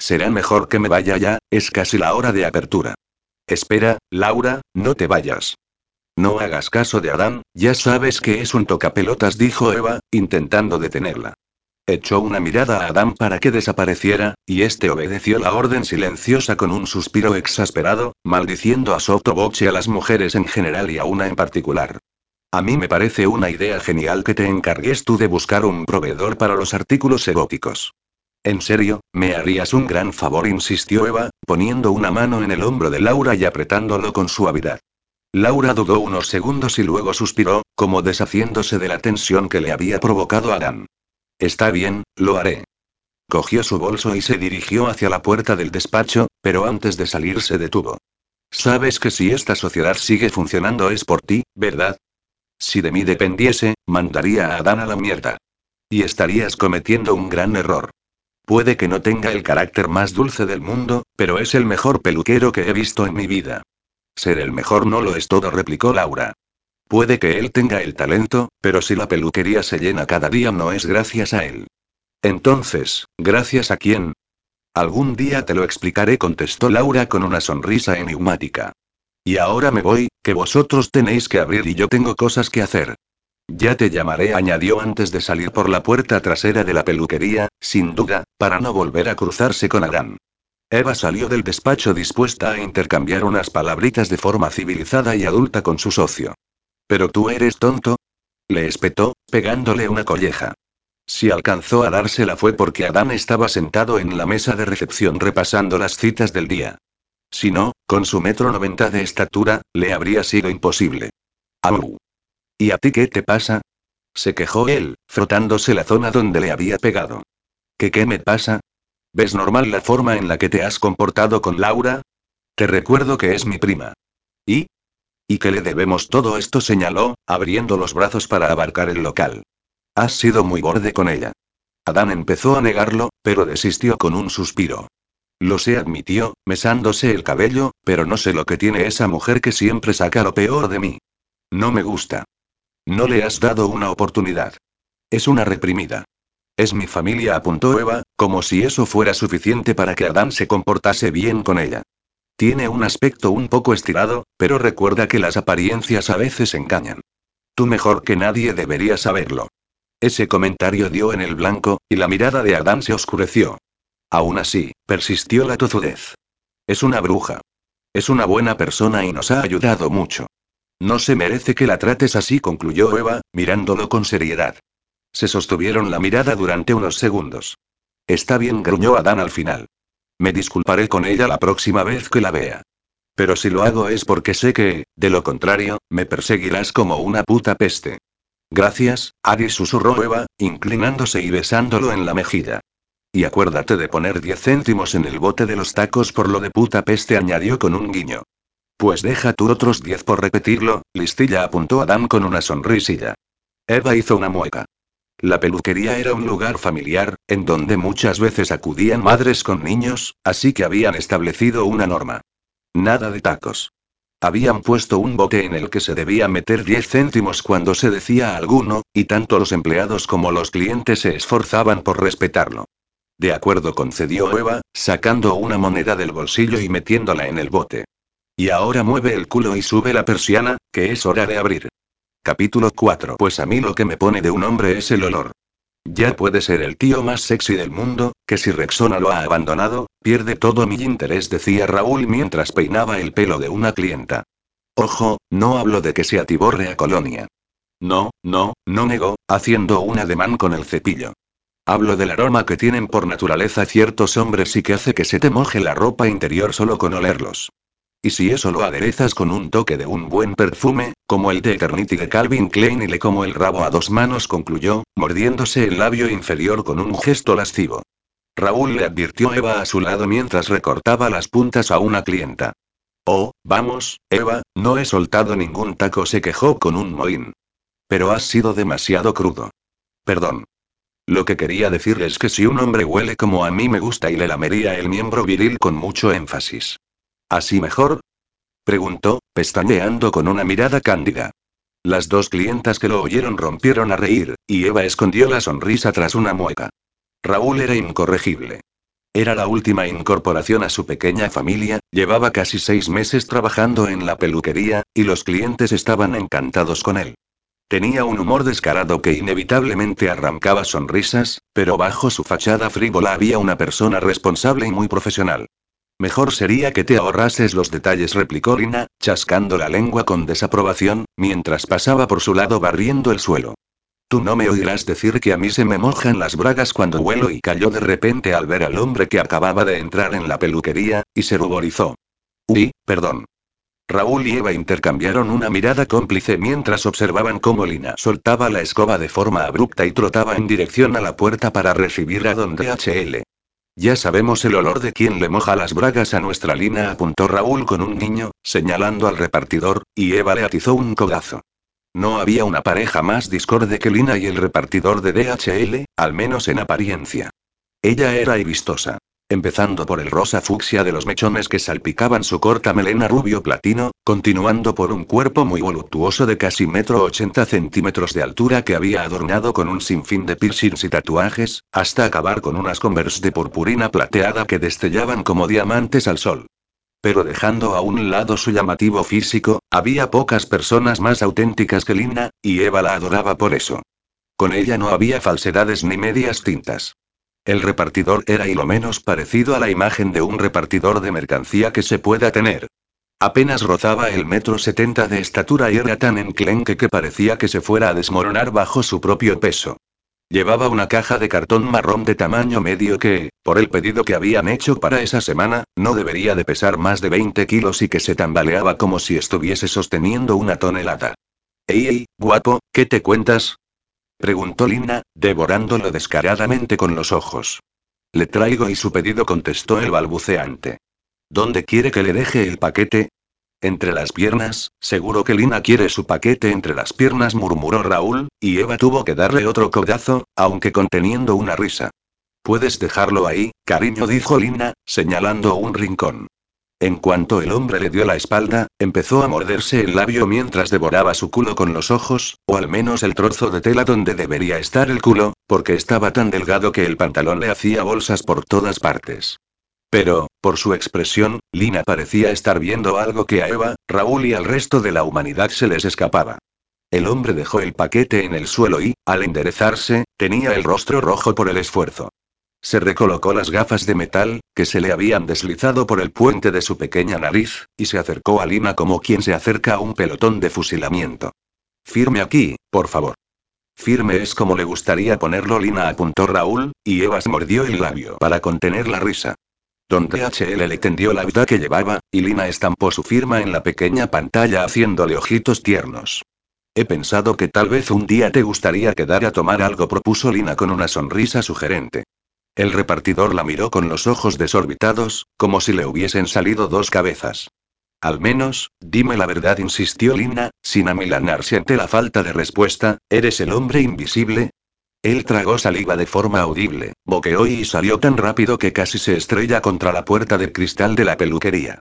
Será mejor que me vaya ya, es casi la hora de apertura. Espera, Laura, no te vayas. No hagas caso de Adán, ya sabes que es un tocapelotas, dijo Eva, intentando detenerla. Echó una mirada a Adam para que desapareciera, y este obedeció la orden silenciosa con un suspiro exasperado, maldiciendo a Sotobox y a las mujeres en general y a una en particular. A mí me parece una idea genial que te encargues tú de buscar un proveedor para los artículos eróticos. En serio, me harías un gran favor, insistió Eva, poniendo una mano en el hombro de Laura y apretándolo con suavidad. Laura dudó unos segundos y luego suspiró, como deshaciéndose de la tensión que le había provocado Adam. Está bien, lo haré. Cogió su bolso y se dirigió hacia la puerta del despacho, pero antes de salir se detuvo. Sabes que si esta sociedad sigue funcionando es por ti, ¿verdad? Si de mí dependiese, mandaría a Adán a la mierda. Y estarías cometiendo un gran error. Puede que no tenga el carácter más dulce del mundo, pero es el mejor peluquero que he visto en mi vida. Ser el mejor no lo es todo, replicó Laura. Puede que él tenga el talento, pero si la peluquería se llena cada día no es gracias a él. Entonces, ¿gracias a quién? Algún día te lo explicaré, contestó Laura con una sonrisa enigmática. Y ahora me voy, que vosotros tenéis que abrir y yo tengo cosas que hacer. Ya te llamaré, añadió antes de salir por la puerta trasera de la peluquería, sin duda, para no volver a cruzarse con Adán. Eva salió del despacho dispuesta a intercambiar unas palabritas de forma civilizada y adulta con su socio. ¿Pero tú eres tonto? Le espetó, pegándole una colleja. Si alcanzó a dársela fue porque Adán estaba sentado en la mesa de recepción repasando las citas del día. Si no, con su metro noventa de estatura, le habría sido imposible. ¡Au! ¿Y a ti qué te pasa? Se quejó él, frotándose la zona donde le había pegado. ¿Qué me pasa? ¿Ves normal la forma en la que te has comportado con Laura? Te recuerdo que es mi prima. ¿Y? ¿Y que le debemos todo esto? señaló, abriendo los brazos para abarcar el local. Has sido muy borde con ella. Adán empezó a negarlo, pero desistió con un suspiro. Lo sé, admitió, mesándose el cabello, pero no sé lo que tiene esa mujer que siempre saca lo peor de mí. No me gusta. No le has dado una oportunidad. Es una reprimida. Es mi familia, apuntó Eva, como si eso fuera suficiente para que Adán se comportase bien con ella. Tiene un aspecto un poco estirado, pero recuerda que las apariencias a veces engañan. Tú mejor que nadie deberías saberlo. Ese comentario dio en el blanco, y la mirada de Adán se oscureció. Aún así, persistió la tozudez. Es una bruja. Es una buena persona y nos ha ayudado mucho. No se merece que la trates así, concluyó Eva, mirándolo con seriedad. Se sostuvieron la mirada durante unos segundos. Está bien, gruñó Adán al final. Me disculparé con ella la próxima vez que la vea. Pero si lo hago es porque sé que, de lo contrario, me perseguirás como una puta peste. Gracias, Ari susurró Eva, inclinándose y besándolo en la mejilla. Y acuérdate de poner 10 céntimos en el bote de los tacos por lo de puta peste, añadió con un guiño. Pues deja tú otros 10 por repetirlo, listilla apuntó Adam con una sonrisilla. Eva hizo una mueca. La peluquería era un lugar familiar, en donde muchas veces acudían madres con niños, así que habían establecido una norma. Nada de tacos. Habían puesto un bote en el que se debía meter 10 céntimos cuando se decía alguno, y tanto los empleados como los clientes se esforzaban por respetarlo. De acuerdo, concedió Eva, sacando una moneda del bolsillo y metiéndola en el bote. Y ahora mueve el culo y sube la persiana, que es hora de abrir. Capítulo 4. Pues a mí lo que me pone de un hombre es el olor. Ya puede ser el tío más sexy del mundo, que si Rexona lo ha abandonado, pierde todo mi interés, decía Raúl mientras peinaba el pelo de una clienta. Ojo, no hablo de que se atiborre a Colonia. No, no, no negó, haciendo un ademán con el cepillo. Hablo del aroma que tienen por naturaleza ciertos hombres y que hace que se te moje la ropa interior solo con olerlos. Y si eso lo aderezas con un toque de un buen perfume, como el de Eternity de Calvin Klein y le como el rabo a dos manos, concluyó, mordiéndose el labio inferior con un gesto lascivo. Raúl le advirtió Eva a su lado mientras recortaba las puntas a una clienta. Oh, vamos, Eva, no he soltado ningún taco, se quejó con un mohín. Pero has sido demasiado crudo. Perdón. Lo que quería decir es que si un hombre huele como a mí me gusta y le lamería el miembro viril con mucho énfasis. ¿Así mejor? Preguntó, pestañeando con una mirada cándida. Las dos clientas que lo oyeron rompieron a reír, y Eva escondió la sonrisa tras una mueca. Raúl era incorregible. Era la última incorporación a su pequeña familia, llevaba casi seis meses trabajando en la peluquería, y los clientes estaban encantados con él. Tenía un humor descarado que inevitablemente arrancaba sonrisas, pero bajo su fachada frívola había una persona responsable y muy profesional. Mejor sería que te ahorrases los detalles, replicó Lina, chascando la lengua con desaprobación, mientras pasaba por su lado barriendo el suelo. Tú no me oirás decir que a mí se me mojan las bragas cuando vuelo y cayó de repente al ver al hombre que acababa de entrar en la peluquería, y se ruborizó. Uy, perdón. Raúl y Eva intercambiaron una mirada cómplice mientras observaban cómo Lina soltaba la escoba de forma abrupta y trotaba en dirección a la puerta para recibir a Don DHL. Ya sabemos el olor de quien le moja las bragas a nuestra Lina, apuntó Raúl con un niño, señalando al repartidor, y Eva le atizó un codazo. No había una pareja más discorde que Lina y el repartidor de DHL, al menos en apariencia. Ella era y vistosa. Empezando por el rosa fucsia de los mechones que salpicaban su corta melena rubio platino, continuando por un cuerpo muy voluptuoso de casi metro ochenta centímetros de altura que había adornado con un sinfín de piercings y tatuajes, hasta acabar con unas converse de purpurina plateada que destellaban como diamantes al sol. Pero dejando a un lado su llamativo físico, había pocas personas más auténticas que Lina, y Eva la adoraba por eso. Con ella no había falsedades ni medias tintas. El repartidor era y lo menos parecido a la imagen de un repartidor de mercancía que se pueda tener. Apenas rozaba el metro setenta de estatura y era tan enclenque que parecía que se fuera a desmoronar bajo su propio peso. Llevaba una caja de cartón marrón de tamaño medio que, por el pedido que habían hecho para esa semana, no debería de pesar más de 20 kilos y que se tambaleaba como si estuviese sosteniendo una tonelada. ¡Ey, ey, guapo, ¿qué te cuentas? Preguntó Lina, devorándolo descaradamente con los ojos. Le traigo y su pedido contestó el balbuceante. ¿Dónde quiere que le deje el paquete? Entre las piernas, seguro que Lina quiere su paquete entre las piernas, murmuró Raúl, y Eva tuvo que darle otro codazo, aunque conteniendo una risa. Puedes dejarlo ahí, cariño, dijo Lina, señalando un rincón. En cuanto el hombre le dio la espalda, empezó a morderse el labio mientras devoraba su culo con los ojos, o al menos el trozo de tela donde debería estar el culo, porque estaba tan delgado que el pantalón le hacía bolsas por todas partes. Pero, por su expresión, Lina parecía estar viendo algo que a Eva, Raúl y al resto de la humanidad se les escapaba. El hombre dejó el paquete en el suelo y, al enderezarse, tenía el rostro rojo por el esfuerzo. Se recolocó las gafas de metal, que se le habían deslizado por el puente de su pequeña nariz, y se acercó a Lina como quien se acerca a un pelotón de fusilamiento. Firme aquí, por favor. Firme es como le gustaría ponerlo Lina apuntó Raúl, y Eva se mordió el labio para contener la risa. Don THL le tendió la vida que llevaba, y Lina estampó su firma en la pequeña pantalla haciéndole ojitos tiernos. He pensado que tal vez un día te gustaría quedar a tomar algo, propuso Lina con una sonrisa sugerente. El repartidor la miró con los ojos desorbitados, como si le hubiesen salido dos cabezas. Al menos, dime la verdad, insistió Lina, sin amilanarse ante la falta de respuesta, ¿eres el hombre invisible? Él tragó saliva de forma audible, boqueó y salió tan rápido que casi se estrella contra la puerta de cristal de la peluquería.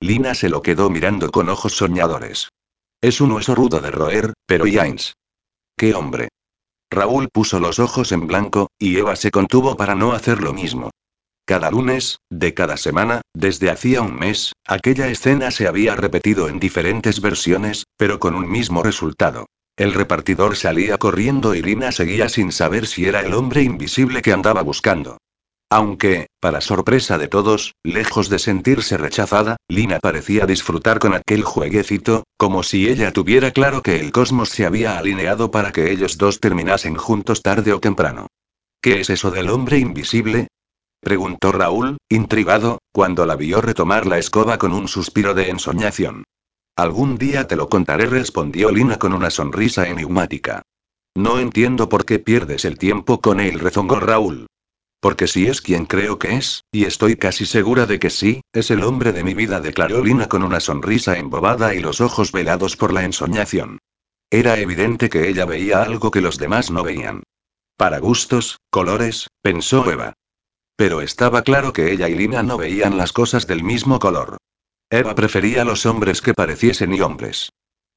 Lina se lo quedó mirando con ojos soñadores. Es un hueso rudo de roer, pero James. ¡Qué hombre! Raúl puso los ojos en blanco, y Eva se contuvo para no hacer lo mismo. Cada lunes, de cada semana, desde hacía un mes, aquella escena se había repetido en diferentes versiones, pero con un mismo resultado. El repartidor salía corriendo y Lina seguía sin saber si era el hombre invisible que andaba buscando. Aunque, para sorpresa de todos, lejos de sentirse rechazada, Lina parecía disfrutar con aquel jueguecito, como si ella tuviera claro que el cosmos se había alineado para que ellos dos terminasen juntos tarde o temprano. ¿Qué es eso del hombre invisible? preguntó Raúl, intrigado, cuando la vio retomar la escoba con un suspiro de ensoñación. Algún día te lo contaré, respondió Lina con una sonrisa enigmática. No entiendo por qué pierdes el tiempo con él, rezongó Raúl. Porque si es quien creo que es, y estoy casi segura de que sí, es el hombre de mi vida, declaró Lina con una sonrisa embobada y los ojos velados por la ensoñación. Era evidente que ella veía algo que los demás no veían. Para gustos, colores, pensó Eva. Pero estaba claro que ella y Lina no veían las cosas del mismo color. Eva prefería los hombres que pareciesen y hombres.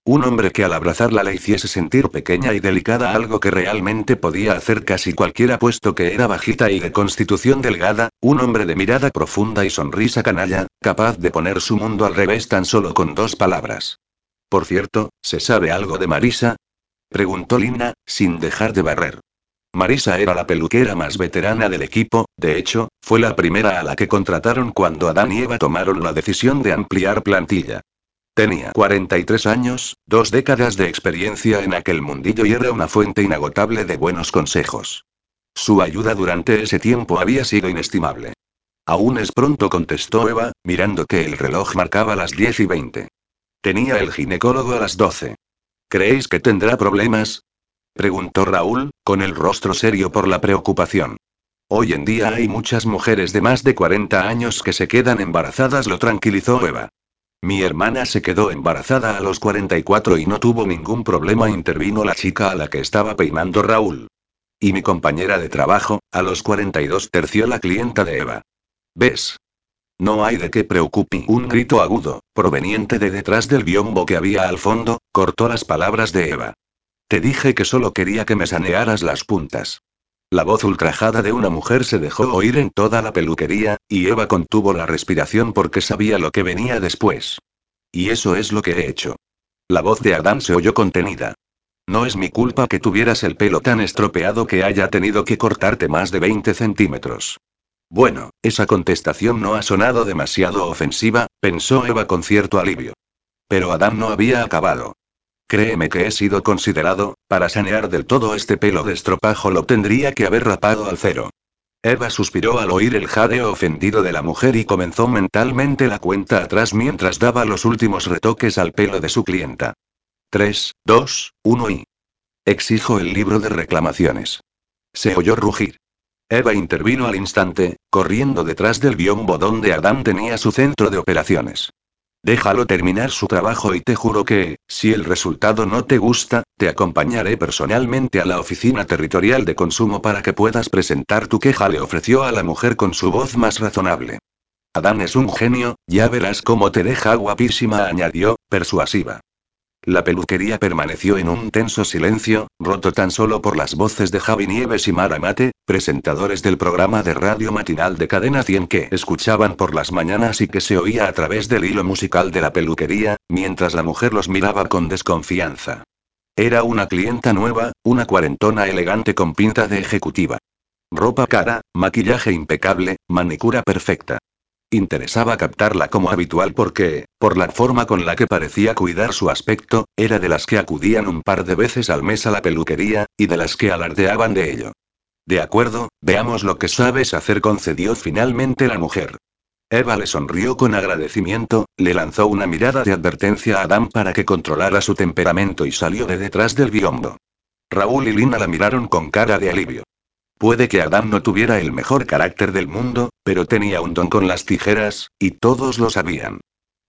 Un hombre que al abrazarla le hiciese sentir pequeña y delicada, algo que realmente podía hacer casi cualquiera puesto que era bajita y de constitución delgada, un hombre de mirada profunda y sonrisa canalla, capaz de poner su mundo al revés tan solo con dos palabras. Por cierto, ¿se sabe algo de Marisa? preguntó Lina, sin dejar de barrer. Marisa era la peluquera más veterana del equipo, de hecho, fue la primera a la que contrataron cuando Adán y Eva tomaron la decisión de ampliar plantilla. Tenía 43 años, dos décadas de experiencia en aquel mundillo y era una fuente inagotable de buenos consejos. Su ayuda durante ese tiempo había sido inestimable. Aún es pronto, contestó Eva, mirando que el reloj marcaba las 10 y 20. Tenía el ginecólogo a las 12. ¿Creéis que tendrá problemas? preguntó Raúl, con el rostro serio por la preocupación. Hoy en día hay muchas mujeres de más de 40 años que se quedan embarazadas, lo tranquilizó Eva. Mi hermana se quedó embarazada a los 44 y no tuvo ningún problema, intervino la chica a la que estaba peinando Raúl. Y mi compañera de trabajo, a los 42 terció la clienta de Eva. ¿Ves? No hay de qué preocupe. Un grito agudo, proveniente de detrás del biombo que había al fondo, cortó las palabras de Eva. Te dije que solo quería que me sanearas las puntas. La voz ultrajada de una mujer se dejó oír en toda la peluquería, y Eva contuvo la respiración porque sabía lo que venía después. Y eso es lo que he hecho. La voz de Adán se oyó contenida. No es mi culpa que tuvieras el pelo tan estropeado que haya tenido que cortarte más de 20 centímetros. Bueno, esa contestación no ha sonado demasiado ofensiva, pensó Eva con cierto alivio. Pero Adán no había acabado. Créeme que he sido considerado, para sanear del todo este pelo de estropajo lo tendría que haber rapado al cero. Eva suspiró al oír el jadeo ofendido de la mujer y comenzó mentalmente la cuenta atrás mientras daba los últimos retoques al pelo de su clienta. 3, 2, 1 y... Exijo el libro de reclamaciones. Se oyó rugir. Eva intervino al instante, corriendo detrás del biombo donde Adán tenía su centro de operaciones. Déjalo terminar su trabajo y te juro que, si el resultado no te gusta, te acompañaré personalmente a la oficina territorial de consumo para que puedas presentar tu queja, le ofreció a la mujer con su voz más razonable. Adán es un genio, ya verás cómo te deja guapísima, añadió, persuasiva. La peluquería permaneció en un tenso silencio, roto tan solo por las voces de Javi Nieves y Mara Mate, presentadores del programa de radio matinal de Cadena 100 que escuchaban por las mañanas y que se oía a través del hilo musical de la peluquería, mientras la mujer los miraba con desconfianza. Era una clienta nueva, una cuarentona elegante con pinta de ejecutiva. Ropa cara, maquillaje impecable, manicura perfecta. Interesaba captarla como habitual porque, por la forma con la que parecía cuidar su aspecto, era de las que acudían un par de veces al mes a la peluquería, y de las que alardeaban de ello. De acuerdo, veamos lo que sabes hacer, concedió finalmente la mujer. Eva le sonrió con agradecimiento, le lanzó una mirada de advertencia a Adam para que controlara su temperamento y salió de detrás del biombo. Raúl y Lina la miraron con cara de alivio. Puede que Adam no tuviera el mejor carácter del mundo, pero tenía un don con las tijeras, y todos lo sabían.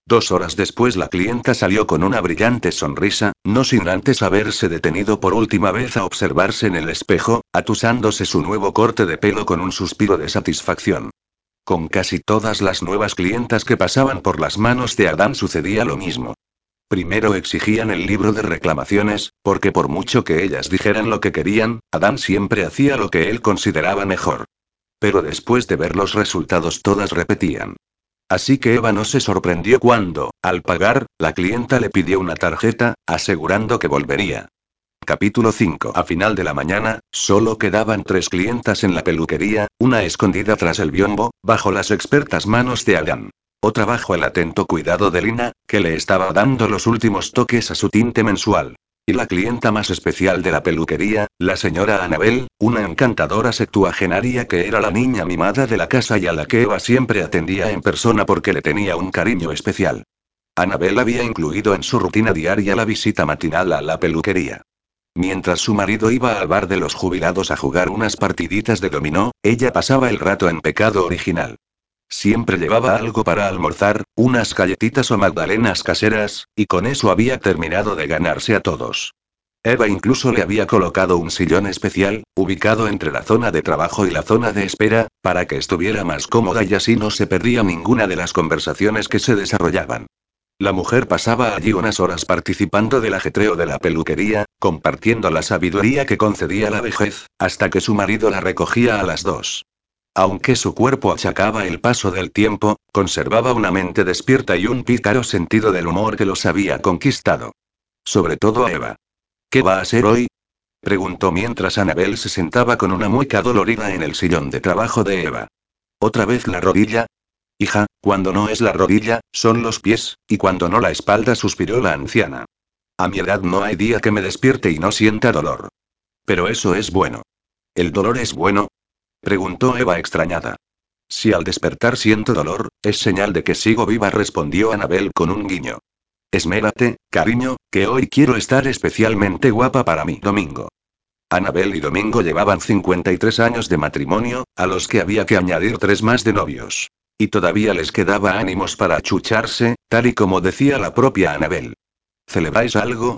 Dos horas después la clienta salió con una brillante sonrisa, no sin antes haberse detenido por última vez a observarse en el espejo, atusándose su nuevo corte de pelo con un suspiro de satisfacción. Con casi todas las nuevas clientas que pasaban por las manos de Adam sucedía lo mismo. Primero exigían el libro de reclamaciones, porque por mucho que ellas dijeran lo que querían, Adam siempre hacía lo que él consideraba mejor. Pero después de ver los resultados todas repetían. Así que Eva no se sorprendió cuando, al pagar, la clienta le pidió una tarjeta, asegurando que volvería. Capítulo 5. A final de la mañana, solo quedaban tres clientas en la peluquería, una escondida tras el biombo, bajo las expertas manos de Adam. Otra bajo el atento cuidado de Lina, que le estaba dando los últimos toques a su tinte mensual. Y la clienta más especial de la peluquería, la señora Anabel, una encantadora septuagenaria que era la niña mimada de la casa y a la que Eva siempre atendía en persona porque le tenía un cariño especial. Anabel había incluido en su rutina diaria la visita matinal a la peluquería. Mientras su marido iba al bar de los jubilados a jugar unas partiditas de dominó, ella pasaba el rato en pecado original. Siempre llevaba algo para almorzar, unas galletitas o magdalenas caseras, y con eso había terminado de ganarse a todos. Eva incluso le había colocado un sillón especial, ubicado entre la zona de trabajo y la zona de espera, para que estuviera más cómoda y así no se perdía ninguna de las conversaciones que se desarrollaban. La mujer pasaba allí unas horas participando del ajetreo de la peluquería, compartiendo la sabiduría que concedía la vejez, hasta que su marido la recogía a las dos. Aunque su cuerpo achacaba el paso del tiempo, conservaba una mente despierta y un pícaro sentido del humor que los había conquistado. Sobre todo a Eva. ¿Qué va a ser hoy? preguntó mientras Anabel se sentaba con una mueca dolorida en el sillón de trabajo de Eva. ¿Otra vez la rodilla? Hija, cuando no es la rodilla, son los pies, y cuando no la espalda, suspiró la anciana. A mi edad no hay día que me despierte y no sienta dolor. Pero eso es bueno. ¿El dolor es bueno? Preguntó Eva extrañada. Si al despertar siento dolor, es señal de que sigo viva, respondió Anabel con un guiño. Esmérate, cariño, que hoy quiero estar especialmente guapa para mí. Domingo. Anabel y Domingo llevaban 53 años de matrimonio, a los que había que añadir tres más de novios. Y todavía les quedaba ánimos para achucharse, tal y como decía la propia Anabel. ¿Celebráis algo?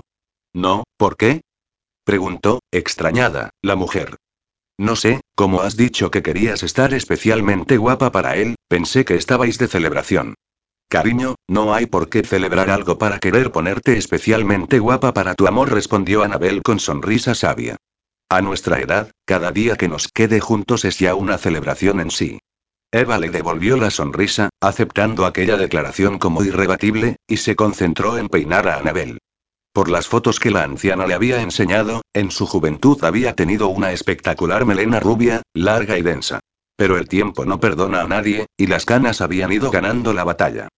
No, ¿por qué? preguntó, extrañada, la mujer. No sé, como has dicho que querías estar especialmente guapa para él, pensé que estabais de celebración. Cariño, no hay por qué celebrar algo para querer ponerte especialmente guapa para tu amor, respondió Anabel con sonrisa sabia. A nuestra edad, cada día que nos quede juntos es ya una celebración en sí. Eva le devolvió la sonrisa, aceptando aquella declaración como irrebatible, y se concentró en peinar a Anabel. Por las fotos que la anciana le había enseñado, en su juventud había tenido una espectacular melena rubia, larga y densa. Pero el tiempo no perdona a nadie, y las canas habían ido ganando la batalla.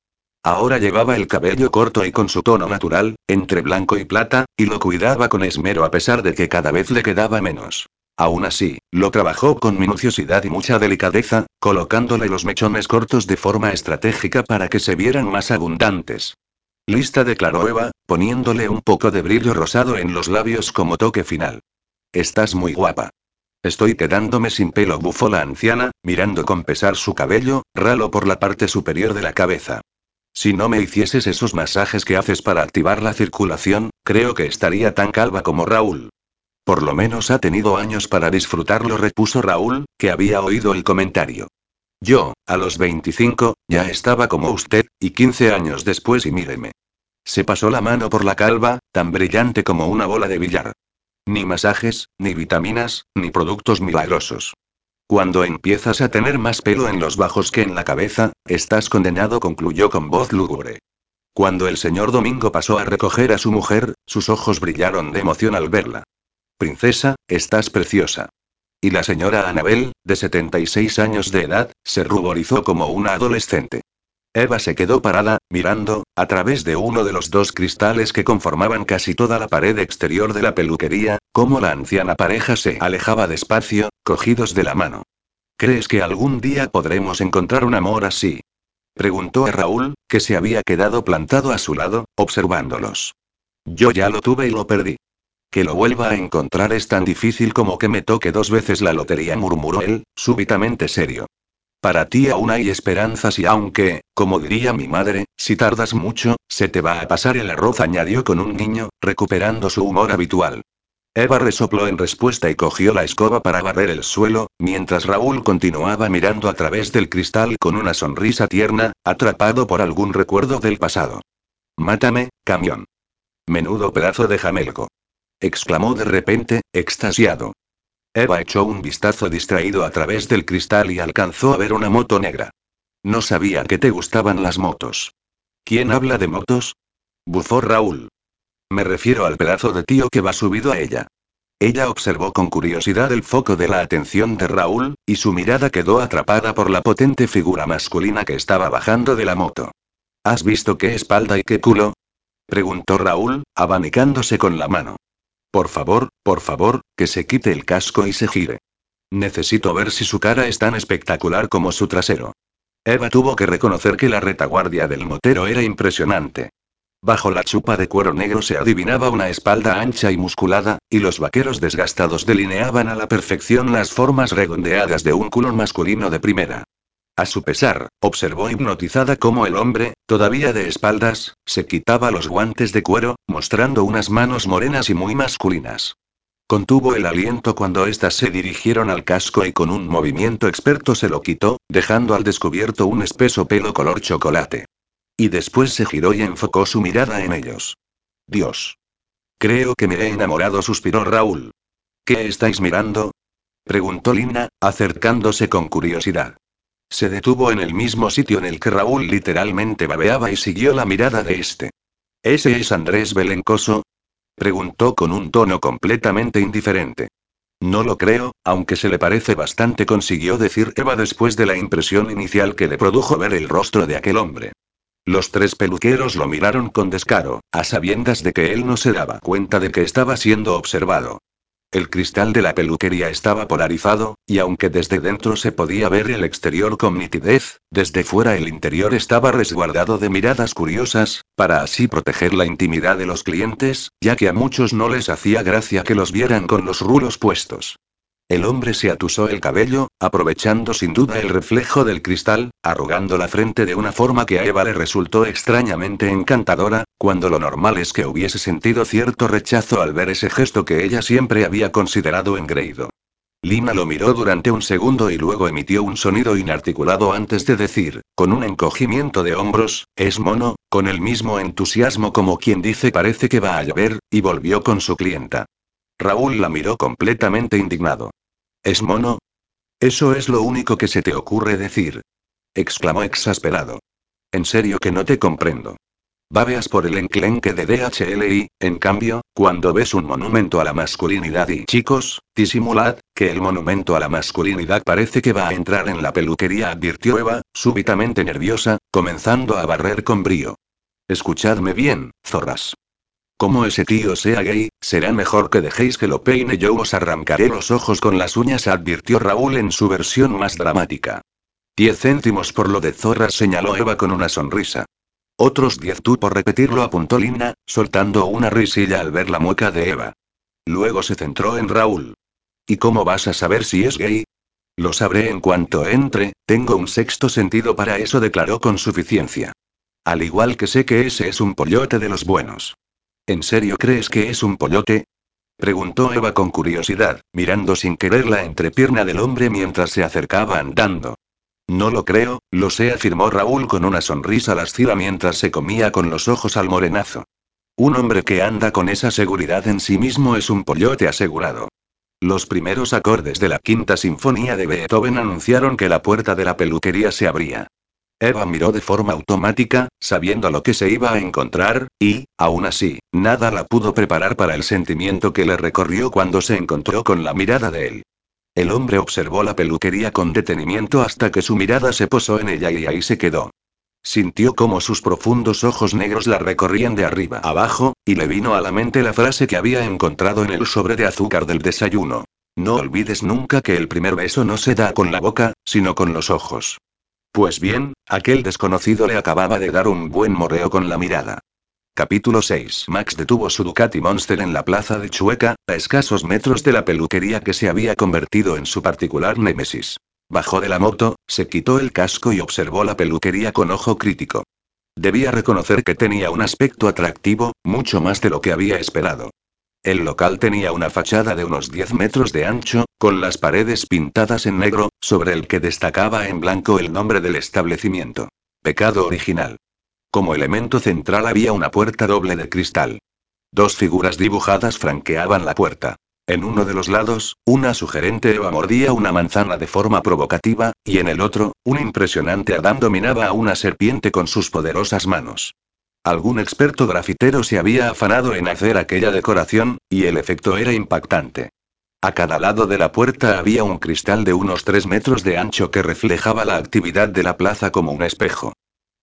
Ahora llevaba el cabello corto y con su tono natural, entre blanco y plata, y lo cuidaba con esmero a pesar de que cada vez le quedaba menos. Aún así, lo trabajó con minuciosidad y mucha delicadeza, colocándole los mechones cortos de forma estratégica para que se vieran más abundantes. Lista declaró Eva, poniéndole un poco de brillo rosado en los labios como toque final. Estás muy guapa. Estoy quedándome sin pelo, bufó la anciana, mirando con pesar su cabello, ralo por la parte superior de la cabeza. Si no me hicieses esos masajes que haces para activar la circulación, creo que estaría tan calva como Raúl. Por lo menos ha tenido años para disfrutarlo, repuso Raúl, que había oído el comentario. Yo, a los 25, ya estaba como usted, y 15 años después y míreme. Se pasó la mano por la calva, tan brillante como una bola de billar. Ni masajes, ni vitaminas, ni productos milagrosos. Cuando empiezas a tener más pelo en los bajos que en la cabeza, estás condenado, concluyó con voz lúgubre. Cuando el señor Domingo pasó a recoger a su mujer, sus ojos brillaron de emoción al verla. Princesa, estás preciosa. Y la señora Anabel, de 76 años de edad, se ruborizó como una adolescente. Eva se quedó parada, mirando, a través de uno de los dos cristales que conformaban casi toda la pared exterior de la peluquería, cómo la anciana pareja se alejaba despacio, cogidos de la mano. ¿Crees que algún día podremos encontrar un amor así? Preguntó a Raúl, que se había quedado plantado a su lado, observándolos. Yo ya lo tuve y lo perdí. Que lo vuelva a encontrar es tan difícil como que me toque dos veces la lotería, murmuró él, súbitamente serio. Para ti aún hay esperanzas y aunque, como diría mi madre, si tardas mucho, se te va a pasar el arroz, añadió con un niño, recuperando su humor habitual. Eva resopló en respuesta y cogió la escoba para barrer el suelo, mientras Raúl continuaba mirando a través del cristal con una sonrisa tierna, atrapado por algún recuerdo del pasado. Mátame, camión. Menudo pedazo de jamelgo. Exclamó de repente, extasiado. Eva echó un vistazo distraído a través del cristal y alcanzó a ver una moto negra. No sabía que te gustaban las motos. ¿Quién habla de motos? Bufó Raúl. Me refiero al pedazo de tío que va subido a ella. Ella observó con curiosidad el foco de la atención de Raúl, y su mirada quedó atrapada por la potente figura masculina que estaba bajando de la moto. ¿Has visto qué espalda y qué culo? preguntó Raúl, abanicándose con la mano. Por favor, por favor, que se quite el casco y se gire. Necesito ver si su cara es tan espectacular como su trasero. Eva tuvo que reconocer que la retaguardia del motero era impresionante. Bajo la chupa de cuero negro se adivinaba una espalda ancha y musculada, y los vaqueros desgastados delineaban a la perfección las formas redondeadas de un culo masculino de primera. A su pesar, observó hipnotizada cómo el hombre, todavía de espaldas, se quitaba los guantes de cuero, mostrando unas manos morenas y muy masculinas. Contuvo el aliento cuando éstas se dirigieron al casco y con un movimiento experto se lo quitó, dejando al descubierto un espeso pelo color chocolate. Y después se giró y enfocó su mirada en ellos. Dios. Creo que me he enamorado, suspiró Raúl. ¿Qué estáis mirando? preguntó Lina, acercándose con curiosidad. Se detuvo en el mismo sitio en el que Raúl literalmente babeaba y siguió la mirada de este. ¿Ese es Andrés Belencoso? preguntó con un tono completamente indiferente. No lo creo, aunque se le parece bastante, consiguió decir Eva después de la impresión inicial que le produjo ver el rostro de aquel hombre. Los tres peluqueros lo miraron con descaro, a sabiendas de que él no se daba cuenta de que estaba siendo observado. El cristal de la peluquería estaba polarizado, y aunque desde dentro se podía ver el exterior con nitidez, desde fuera el interior estaba resguardado de miradas curiosas, para así proteger la intimidad de los clientes, ya que a muchos no les hacía gracia que los vieran con los rulos puestos. El hombre se atusó el cabello, aprovechando sin duda el reflejo del cristal, arrugando la frente de una forma que a Eva le resultó extrañamente encantadora, cuando lo normal es que hubiese sentido cierto rechazo al ver ese gesto que ella siempre había considerado engreído. Lina lo miró durante un segundo y luego emitió un sonido inarticulado antes de decir, con un encogimiento de hombros, es mono, con el mismo entusiasmo como quien dice parece que va a llover, y volvió con su clienta. Raúl la miró completamente indignado. ¿Es mono? Eso es lo único que se te ocurre decir. exclamó exasperado. En serio que no te comprendo. Babeas por el enclenque de DHLI, en cambio, cuando ves un monumento a la masculinidad y chicos, disimulad, que el monumento a la masculinidad parece que va a entrar en la peluquería, advirtió Eva, súbitamente nerviosa, comenzando a barrer con brío. Escuchadme bien, zorras. Como ese tío sea gay, será mejor que dejéis que lo peine yo os arrancaré los ojos con las uñas, advirtió Raúl en su versión más dramática. Diez céntimos por lo de zorras, señaló Eva con una sonrisa. Otros diez tú por repetirlo, apuntó Lina, soltando una risilla al ver la mueca de Eva. Luego se centró en Raúl. ¿Y cómo vas a saber si es gay? Lo sabré en cuanto entre, tengo un sexto sentido para eso, declaró con suficiencia. Al igual que sé que ese es un pollote de los buenos. ¿En serio crees que es un pollote? Preguntó Eva con curiosidad, mirando sin querer la entrepierna del hombre mientras se acercaba andando. No lo creo, lo sé, afirmó Raúl con una sonrisa lasciva mientras se comía con los ojos al morenazo. Un hombre que anda con esa seguridad en sí mismo es un pollote asegurado. Los primeros acordes de la quinta sinfonía de Beethoven anunciaron que la puerta de la peluquería se abría. Eva miró de forma automática, sabiendo lo que se iba a encontrar, y, aún así, nada la pudo preparar para el sentimiento que le recorrió cuando se encontró con la mirada de él. El hombre observó la peluquería con detenimiento hasta que su mirada se posó en ella y ahí se quedó. Sintió como sus profundos ojos negros la recorrían de arriba abajo, y le vino a la mente la frase que había encontrado en el sobre de azúcar del desayuno. No olvides nunca que el primer beso no se da con la boca, sino con los ojos. Pues bien, Aquel desconocido le acababa de dar un buen moreo con la mirada. Capítulo 6. Max detuvo su Ducati Monster en la plaza de Chueca, a escasos metros de la peluquería que se había convertido en su particular némesis. Bajó de la moto, se quitó el casco y observó la peluquería con ojo crítico. Debía reconocer que tenía un aspecto atractivo, mucho más de lo que había esperado. El local tenía una fachada de unos 10 metros de ancho, con las paredes pintadas en negro, sobre el que destacaba en blanco el nombre del establecimiento. Pecado original. Como elemento central había una puerta doble de cristal. Dos figuras dibujadas franqueaban la puerta. En uno de los lados, una sugerente Eva mordía una manzana de forma provocativa, y en el otro, un impresionante Adán dominaba a una serpiente con sus poderosas manos. Algún experto grafitero se había afanado en hacer aquella decoración, y el efecto era impactante. A cada lado de la puerta había un cristal de unos 3 metros de ancho que reflejaba la actividad de la plaza como un espejo.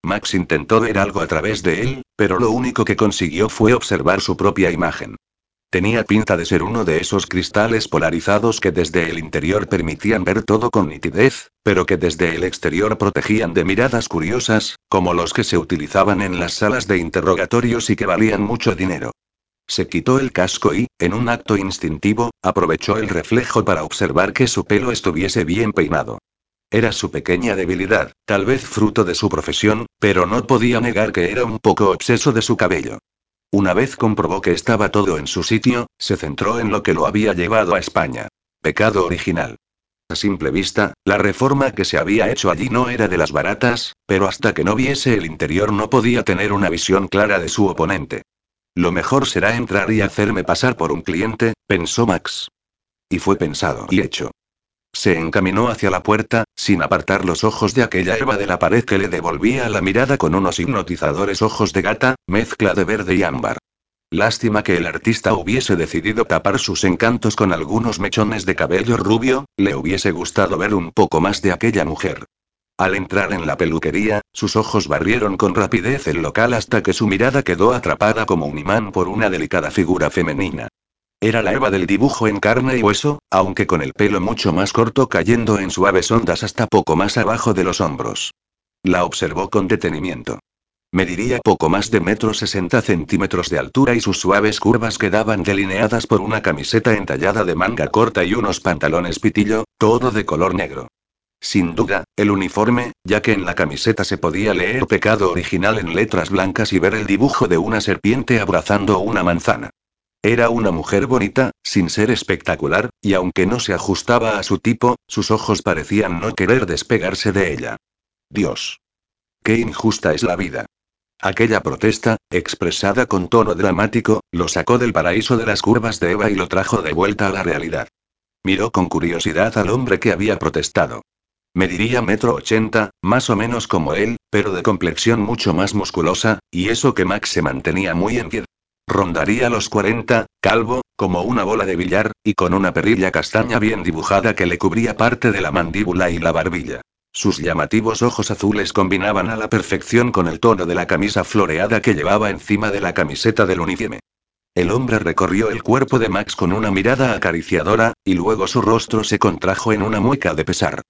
Max intentó ver algo a través de él, pero lo único que consiguió fue observar su propia imagen. Tenía pinta de ser uno de esos cristales polarizados que desde el interior permitían ver todo con nitidez, pero que desde el exterior protegían de miradas curiosas, como los que se utilizaban en las salas de interrogatorios y que valían mucho dinero. Se quitó el casco y, en un acto instintivo, aprovechó el reflejo para observar que su pelo estuviese bien peinado. Era su pequeña debilidad, tal vez fruto de su profesión, pero no podía negar que era un poco obseso de su cabello. Una vez comprobó que estaba todo en su sitio, se centró en lo que lo había llevado a España. Pecado original. A simple vista, la reforma que se había hecho allí no era de las baratas, pero hasta que no viese el interior no podía tener una visión clara de su oponente. Lo mejor será entrar y hacerme pasar por un cliente, pensó Max. Y fue pensado y hecho. Se encaminó hacia la puerta, sin apartar los ojos de aquella Eva de la pared que le devolvía la mirada con unos hipnotizadores ojos de gata, mezcla de verde y ámbar. Lástima que el artista hubiese decidido tapar sus encantos con algunos mechones de cabello rubio, le hubiese gustado ver un poco más de aquella mujer. Al entrar en la peluquería, sus ojos barrieron con rapidez el local hasta que su mirada quedó atrapada como un imán por una delicada figura femenina. Era la Eva del dibujo en carne y hueso, aunque con el pelo mucho más corto cayendo en suaves ondas hasta poco más abajo de los hombros. La observó con detenimiento. Mediría poco más de metro sesenta centímetros de altura y sus suaves curvas quedaban delineadas por una camiseta entallada de manga corta y unos pantalones pitillo, todo de color negro. Sin duda, el uniforme, ya que en la camiseta se podía leer pecado original en letras blancas y ver el dibujo de una serpiente abrazando una manzana. Era una mujer bonita, sin ser espectacular, y aunque no se ajustaba a su tipo, sus ojos parecían no querer despegarse de ella. Dios. Qué injusta es la vida. Aquella protesta, expresada con tono dramático, lo sacó del paraíso de las curvas de Eva y lo trajo de vuelta a la realidad. Miró con curiosidad al hombre que había protestado. Mediría metro ochenta, más o menos como él, pero de complexión mucho más musculosa, y eso que Max se mantenía muy en pie. Rondaría los 40, calvo, como una bola de billar, y con una perrilla castaña bien dibujada que le cubría parte de la mandíbula y la barbilla. Sus llamativos ojos azules combinaban a la perfección con el tono de la camisa floreada que llevaba encima de la camiseta del uniforme. El hombre recorrió el cuerpo de Max con una mirada acariciadora, y luego su rostro se contrajo en una mueca de pesar.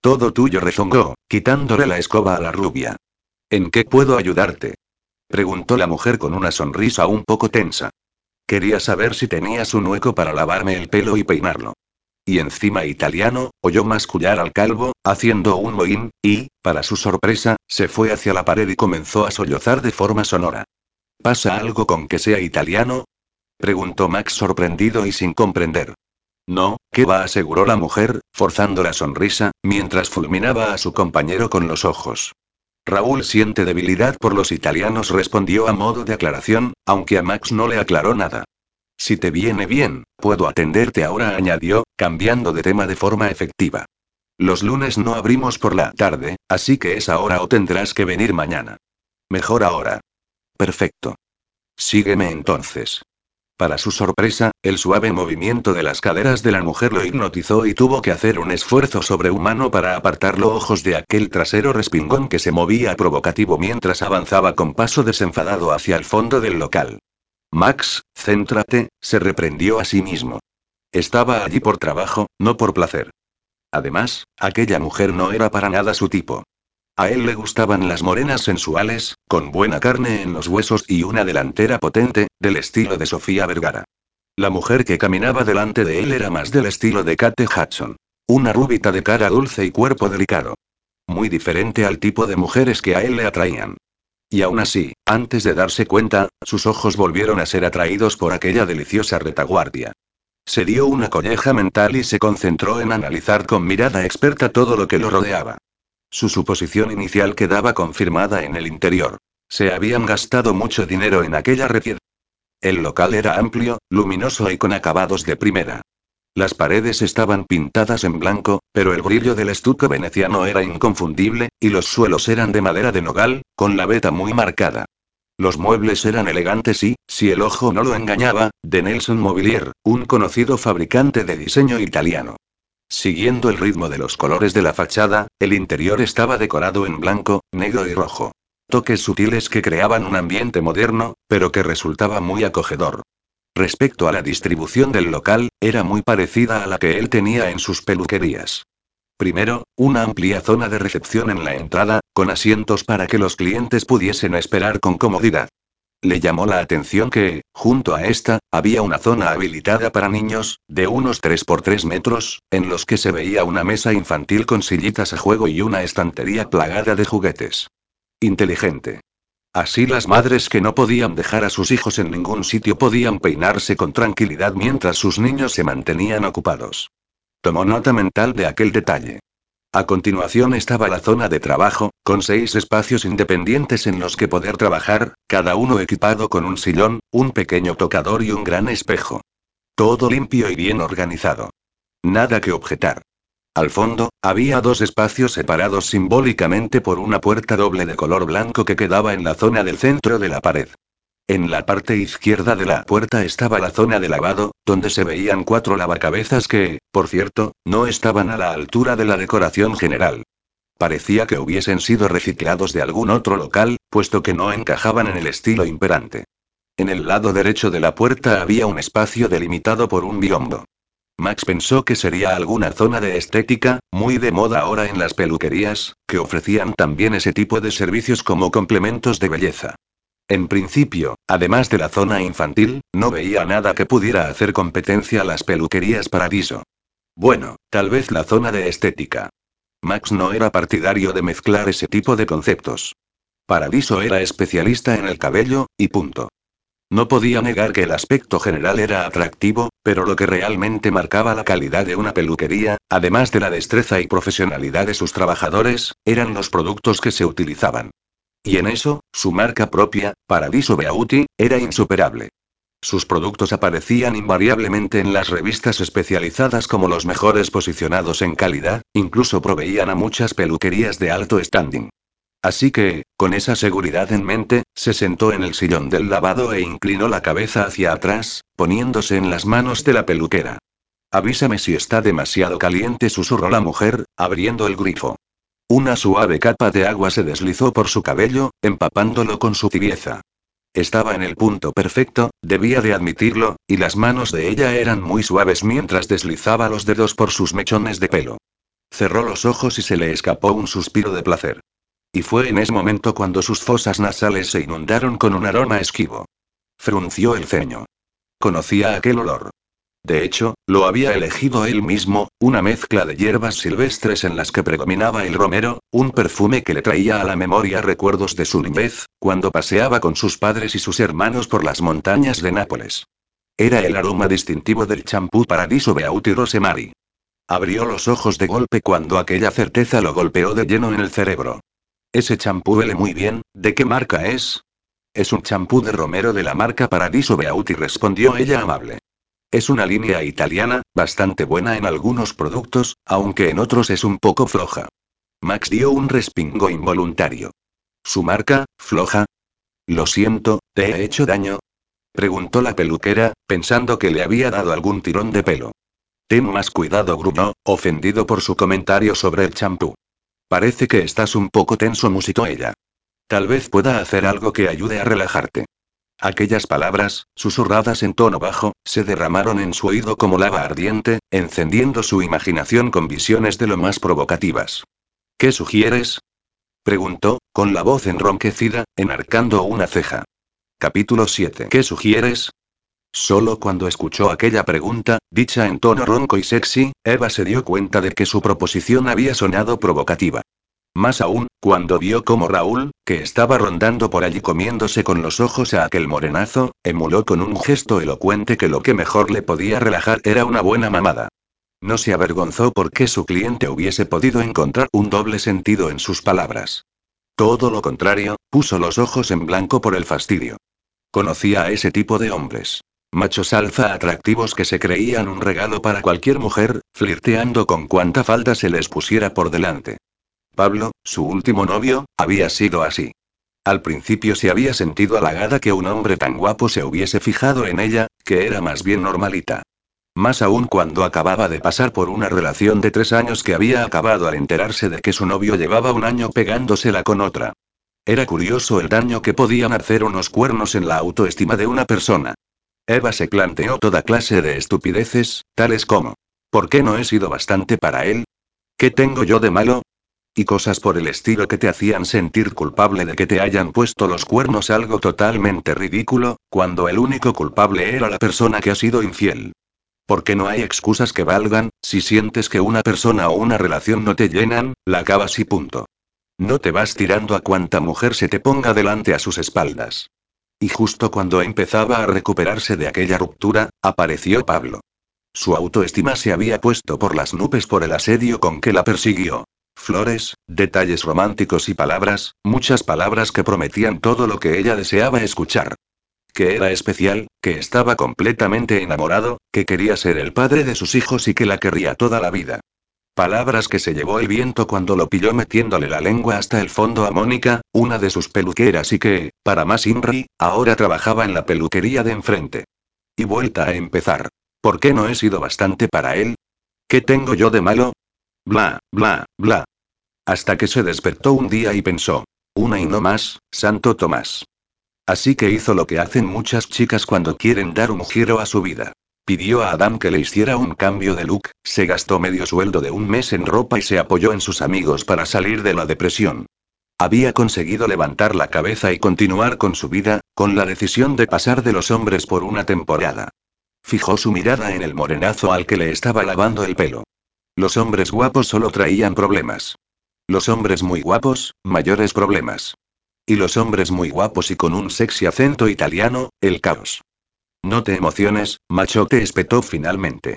Todo tuyo rezongó, quitándole la escoba a la rubia. ¿En qué puedo ayudarte? Preguntó la mujer con una sonrisa un poco tensa. Quería saber si tenías un hueco para lavarme el pelo y peinarlo. Y encima italiano, oyó mascullar al calvo, haciendo un mohín, y, para su sorpresa, se fue hacia la pared y comenzó a sollozar de forma sonora. ¿Pasa algo con que sea italiano? Preguntó Max sorprendido y sin comprender. No, ¿qué va? aseguró la mujer, forzando la sonrisa, mientras fulminaba a su compañero con los ojos. Raúl siente debilidad por los italianos, respondió a modo de aclaración, aunque a Max no le aclaró nada. Si te viene bien, puedo atenderte ahora, añadió, cambiando de tema de forma efectiva. Los lunes no abrimos por la tarde, así que es ahora o tendrás que venir mañana. Mejor ahora. Perfecto. Sígueme entonces. Para su sorpresa, el suave movimiento de las caderas de la mujer lo hipnotizó y tuvo que hacer un esfuerzo sobrehumano para apartar los ojos de aquel trasero respingón que se movía provocativo mientras avanzaba con paso desenfadado hacia el fondo del local. Max, céntrate, se reprendió a sí mismo. Estaba allí por trabajo, no por placer. Además, aquella mujer no era para nada su tipo. A él le gustaban las morenas sensuales, con buena carne en los huesos y una delantera potente, del estilo de Sofía Vergara. La mujer que caminaba delante de él era más del estilo de Kate Hudson. Una rúbita de cara dulce y cuerpo delicado. Muy diferente al tipo de mujeres que a él le atraían. Y aún así, antes de darse cuenta, sus ojos volvieron a ser atraídos por aquella deliciosa retaguardia. Se dio una colleja mental y se concentró en analizar con mirada experta todo lo que lo rodeaba. Su suposición inicial quedaba confirmada en el interior. Se habían gastado mucho dinero en aquella refier. El local era amplio, luminoso y con acabados de primera. Las paredes estaban pintadas en blanco, pero el brillo del estuco veneciano era inconfundible, y los suelos eran de madera de nogal, con la veta muy marcada. Los muebles eran elegantes y, si el ojo no lo engañaba, de Nelson Mobilier, un conocido fabricante de diseño italiano. Siguiendo el ritmo de los colores de la fachada, el interior estaba decorado en blanco, negro y rojo. Toques sutiles que creaban un ambiente moderno, pero que resultaba muy acogedor. Respecto a la distribución del local, era muy parecida a la que él tenía en sus peluquerías. Primero, una amplia zona de recepción en la entrada, con asientos para que los clientes pudiesen esperar con comodidad. Le llamó la atención que, junto a esta, había una zona habilitada para niños, de unos 3 por 3 metros, en los que se veía una mesa infantil con sillitas a juego y una estantería plagada de juguetes. Inteligente. Así las madres que no podían dejar a sus hijos en ningún sitio podían peinarse con tranquilidad mientras sus niños se mantenían ocupados. Tomó nota mental de aquel detalle. A continuación estaba la zona de trabajo, con seis espacios independientes en los que poder trabajar, cada uno equipado con un sillón, un pequeño tocador y un gran espejo. Todo limpio y bien organizado. Nada que objetar. Al fondo, había dos espacios separados simbólicamente por una puerta doble de color blanco que quedaba en la zona del centro de la pared. En la parte izquierda de la puerta estaba la zona de lavado, donde se veían cuatro lavacabezas que, por cierto, no estaban a la altura de la decoración general. Parecía que hubiesen sido reciclados de algún otro local, puesto que no encajaban en el estilo imperante. En el lado derecho de la puerta había un espacio delimitado por un biombo. Max pensó que sería alguna zona de estética, muy de moda ahora en las peluquerías, que ofrecían también ese tipo de servicios como complementos de belleza. En principio, además de la zona infantil, no veía nada que pudiera hacer competencia a las peluquerías Paradiso. Bueno, tal vez la zona de estética. Max no era partidario de mezclar ese tipo de conceptos. Paradiso era especialista en el cabello, y punto. No podía negar que el aspecto general era atractivo, pero lo que realmente marcaba la calidad de una peluquería, además de la destreza y profesionalidad de sus trabajadores, eran los productos que se utilizaban. Y en eso, su marca propia, Paradiso Beauty, era insuperable. Sus productos aparecían invariablemente en las revistas especializadas como los mejores posicionados en calidad, incluso proveían a muchas peluquerías de alto standing. Así que, con esa seguridad en mente, se sentó en el sillón del lavado e inclinó la cabeza hacia atrás, poniéndose en las manos de la peluquera. Avísame si está demasiado caliente, susurró la mujer, abriendo el grifo. Una suave capa de agua se deslizó por su cabello, empapándolo con su tibieza. Estaba en el punto perfecto, debía de admitirlo, y las manos de ella eran muy suaves mientras deslizaba los dedos por sus mechones de pelo. Cerró los ojos y se le escapó un suspiro de placer. Y fue en ese momento cuando sus fosas nasales se inundaron con un aroma esquivo. Frunció el ceño. Conocía aquel olor. De hecho, lo había elegido él mismo, una mezcla de hierbas silvestres en las que predominaba el romero, un perfume que le traía a la memoria recuerdos de su niñez, cuando paseaba con sus padres y sus hermanos por las montañas de Nápoles. Era el aroma distintivo del champú Paradiso Beauty Rosemary. Abrió los ojos de golpe cuando aquella certeza lo golpeó de lleno en el cerebro. Ese champú huele muy bien, ¿de qué marca es? Es un champú de romero de la marca Paradiso Beauty, respondió ella amable. Es una línea italiana, bastante buena en algunos productos, aunque en otros es un poco floja. Max dio un respingo involuntario. ¿Su marca, floja? Lo siento, ¿te he hecho daño? Preguntó la peluquera, pensando que le había dado algún tirón de pelo. Ten más cuidado, gruñó, ofendido por su comentario sobre el champú. Parece que estás un poco tenso, musitó ella. Tal vez pueda hacer algo que ayude a relajarte. Aquellas palabras, susurradas en tono bajo, se derramaron en su oído como lava ardiente, encendiendo su imaginación con visiones de lo más provocativas. ¿Qué sugieres? Preguntó, con la voz enronquecida, enarcando una ceja. Capítulo 7. ¿Qué sugieres? Solo cuando escuchó aquella pregunta, dicha en tono ronco y sexy, Eva se dio cuenta de que su proposición había sonado provocativa. Más aún, cuando vio cómo Raúl, que estaba rondando por allí comiéndose con los ojos a aquel morenazo, emuló con un gesto elocuente que lo que mejor le podía relajar era una buena mamada. No se avergonzó porque su cliente hubiese podido encontrar un doble sentido en sus palabras. Todo lo contrario, puso los ojos en blanco por el fastidio. Conocía a ese tipo de hombres. Machos alfa atractivos que se creían un regalo para cualquier mujer, flirteando con cuanta falta se les pusiera por delante. Pablo, su último novio, había sido así. Al principio se había sentido halagada que un hombre tan guapo se hubiese fijado en ella, que era más bien normalita. Más aún cuando acababa de pasar por una relación de tres años que había acabado al enterarse de que su novio llevaba un año pegándosela con otra. Era curioso el daño que podían hacer unos cuernos en la autoestima de una persona. Eva se planteó toda clase de estupideces, tales como, ¿por qué no he sido bastante para él? ¿Qué tengo yo de malo? Y cosas por el estilo que te hacían sentir culpable de que te hayan puesto los cuernos algo totalmente ridículo, cuando el único culpable era la persona que ha sido infiel. Porque no hay excusas que valgan, si sientes que una persona o una relación no te llenan, la acabas y punto. No te vas tirando a cuanta mujer se te ponga delante a sus espaldas. Y justo cuando empezaba a recuperarse de aquella ruptura, apareció Pablo. Su autoestima se había puesto por las nubes por el asedio con que la persiguió. Flores, detalles románticos y palabras, muchas palabras que prometían todo lo que ella deseaba escuchar. Que era especial, que estaba completamente enamorado, que quería ser el padre de sus hijos y que la querría toda la vida. Palabras que se llevó el viento cuando lo pilló metiéndole la lengua hasta el fondo a Mónica, una de sus peluqueras y que, para más Inri, ahora trabajaba en la peluquería de enfrente. Y vuelta a empezar. ¿Por qué no he sido bastante para él? ¿Qué tengo yo de malo? Bla, bla, bla. Hasta que se despertó un día y pensó. Una y no más, Santo Tomás. Así que hizo lo que hacen muchas chicas cuando quieren dar un giro a su vida. Pidió a Adam que le hiciera un cambio de look, se gastó medio sueldo de un mes en ropa y se apoyó en sus amigos para salir de la depresión. Había conseguido levantar la cabeza y continuar con su vida, con la decisión de pasar de los hombres por una temporada. Fijó su mirada en el morenazo al que le estaba lavando el pelo. Los hombres guapos solo traían problemas. Los hombres muy guapos, mayores problemas. Y los hombres muy guapos y con un sexy acento italiano, el caos. No te emociones, macho, te espetó finalmente.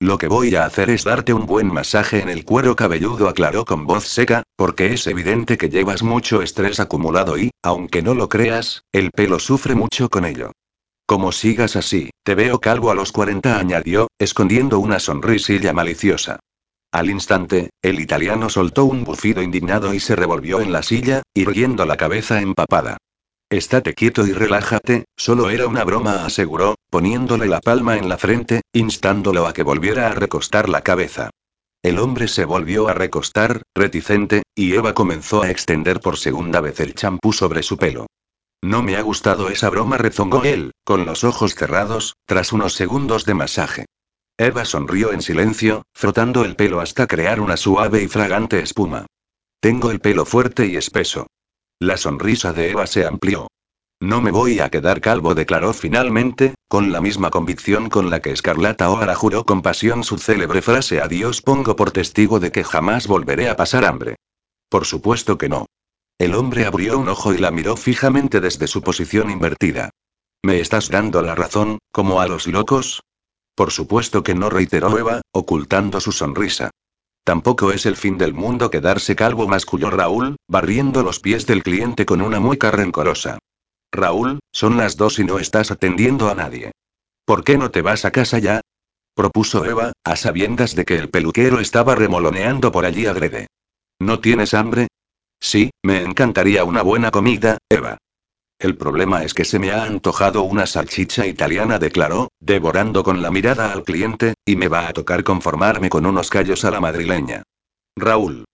Lo que voy a hacer es darte un buen masaje en el cuero cabelludo, aclaró con voz seca, porque es evidente que llevas mucho estrés acumulado y, aunque no lo creas, el pelo sufre mucho con ello. Como sigas así, te veo calvo a los 40, añadió, escondiendo una sonrisilla maliciosa. Al instante, el italiano soltó un bufido indignado y se revolvió en la silla, irguiendo la cabeza empapada. Estate quieto y relájate, solo era una broma, aseguró, poniéndole la palma en la frente, instándolo a que volviera a recostar la cabeza. El hombre se volvió a recostar, reticente, y Eva comenzó a extender por segunda vez el champú sobre su pelo. No me ha gustado esa broma, rezongó él, con los ojos cerrados, tras unos segundos de masaje. Eva sonrió en silencio, frotando el pelo hasta crear una suave y fragante espuma. Tengo el pelo fuerte y espeso. La sonrisa de Eva se amplió. No me voy a quedar calvo, declaró finalmente, con la misma convicción con la que Escarlata O'Hara juró con pasión su célebre frase Adiós pongo por testigo de que jamás volveré a pasar hambre. Por supuesto que no. El hombre abrió un ojo y la miró fijamente desde su posición invertida. ¿Me estás dando la razón, como a los locos? Por supuesto que no reiteró Eva, ocultando su sonrisa. Tampoco es el fin del mundo quedarse calvo, masculló Raúl, barriendo los pies del cliente con una mueca rencorosa. Raúl, son las dos y no estás atendiendo a nadie. ¿Por qué no te vas a casa ya? propuso Eva, a sabiendas de que el peluquero estaba remoloneando por allí agrede. ¿No tienes hambre? Sí, me encantaría una buena comida, Eva. El problema es que se me ha antojado una salchicha italiana, declaró, devorando con la mirada al cliente, y me va a tocar conformarme con unos callos a la madrileña. Raúl.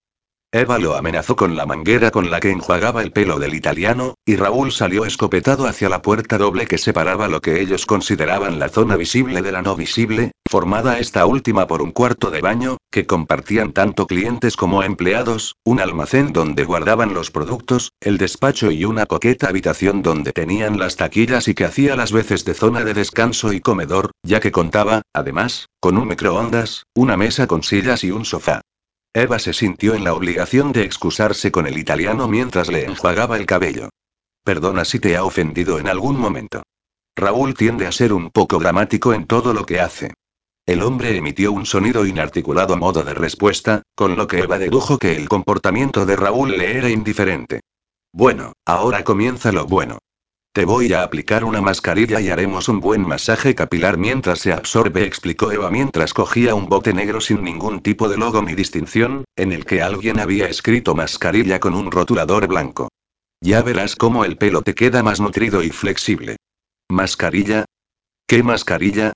Eva lo amenazó con la manguera con la que enjuagaba el pelo del italiano, y Raúl salió escopetado hacia la puerta doble que separaba lo que ellos consideraban la zona visible de la no visible, formada esta última por un cuarto de baño, que compartían tanto clientes como empleados, un almacén donde guardaban los productos, el despacho y una coqueta habitación donde tenían las taquillas y que hacía las veces de zona de descanso y comedor, ya que contaba, además, con un microondas, una mesa con sillas y un sofá. Eva se sintió en la obligación de excusarse con el italiano mientras le enjuagaba el cabello. Perdona si te ha ofendido en algún momento. Raúl tiende a ser un poco dramático en todo lo que hace. El hombre emitió un sonido inarticulado a modo de respuesta, con lo que Eva dedujo que el comportamiento de Raúl le era indiferente. Bueno, ahora comienza lo bueno. Te voy a aplicar una mascarilla y haremos un buen masaje capilar mientras se absorbe, explicó Eva mientras cogía un bote negro sin ningún tipo de logo ni distinción, en el que alguien había escrito mascarilla con un rotulador blanco. Ya verás cómo el pelo te queda más nutrido y flexible. ¿Mascarilla? ¿Qué mascarilla?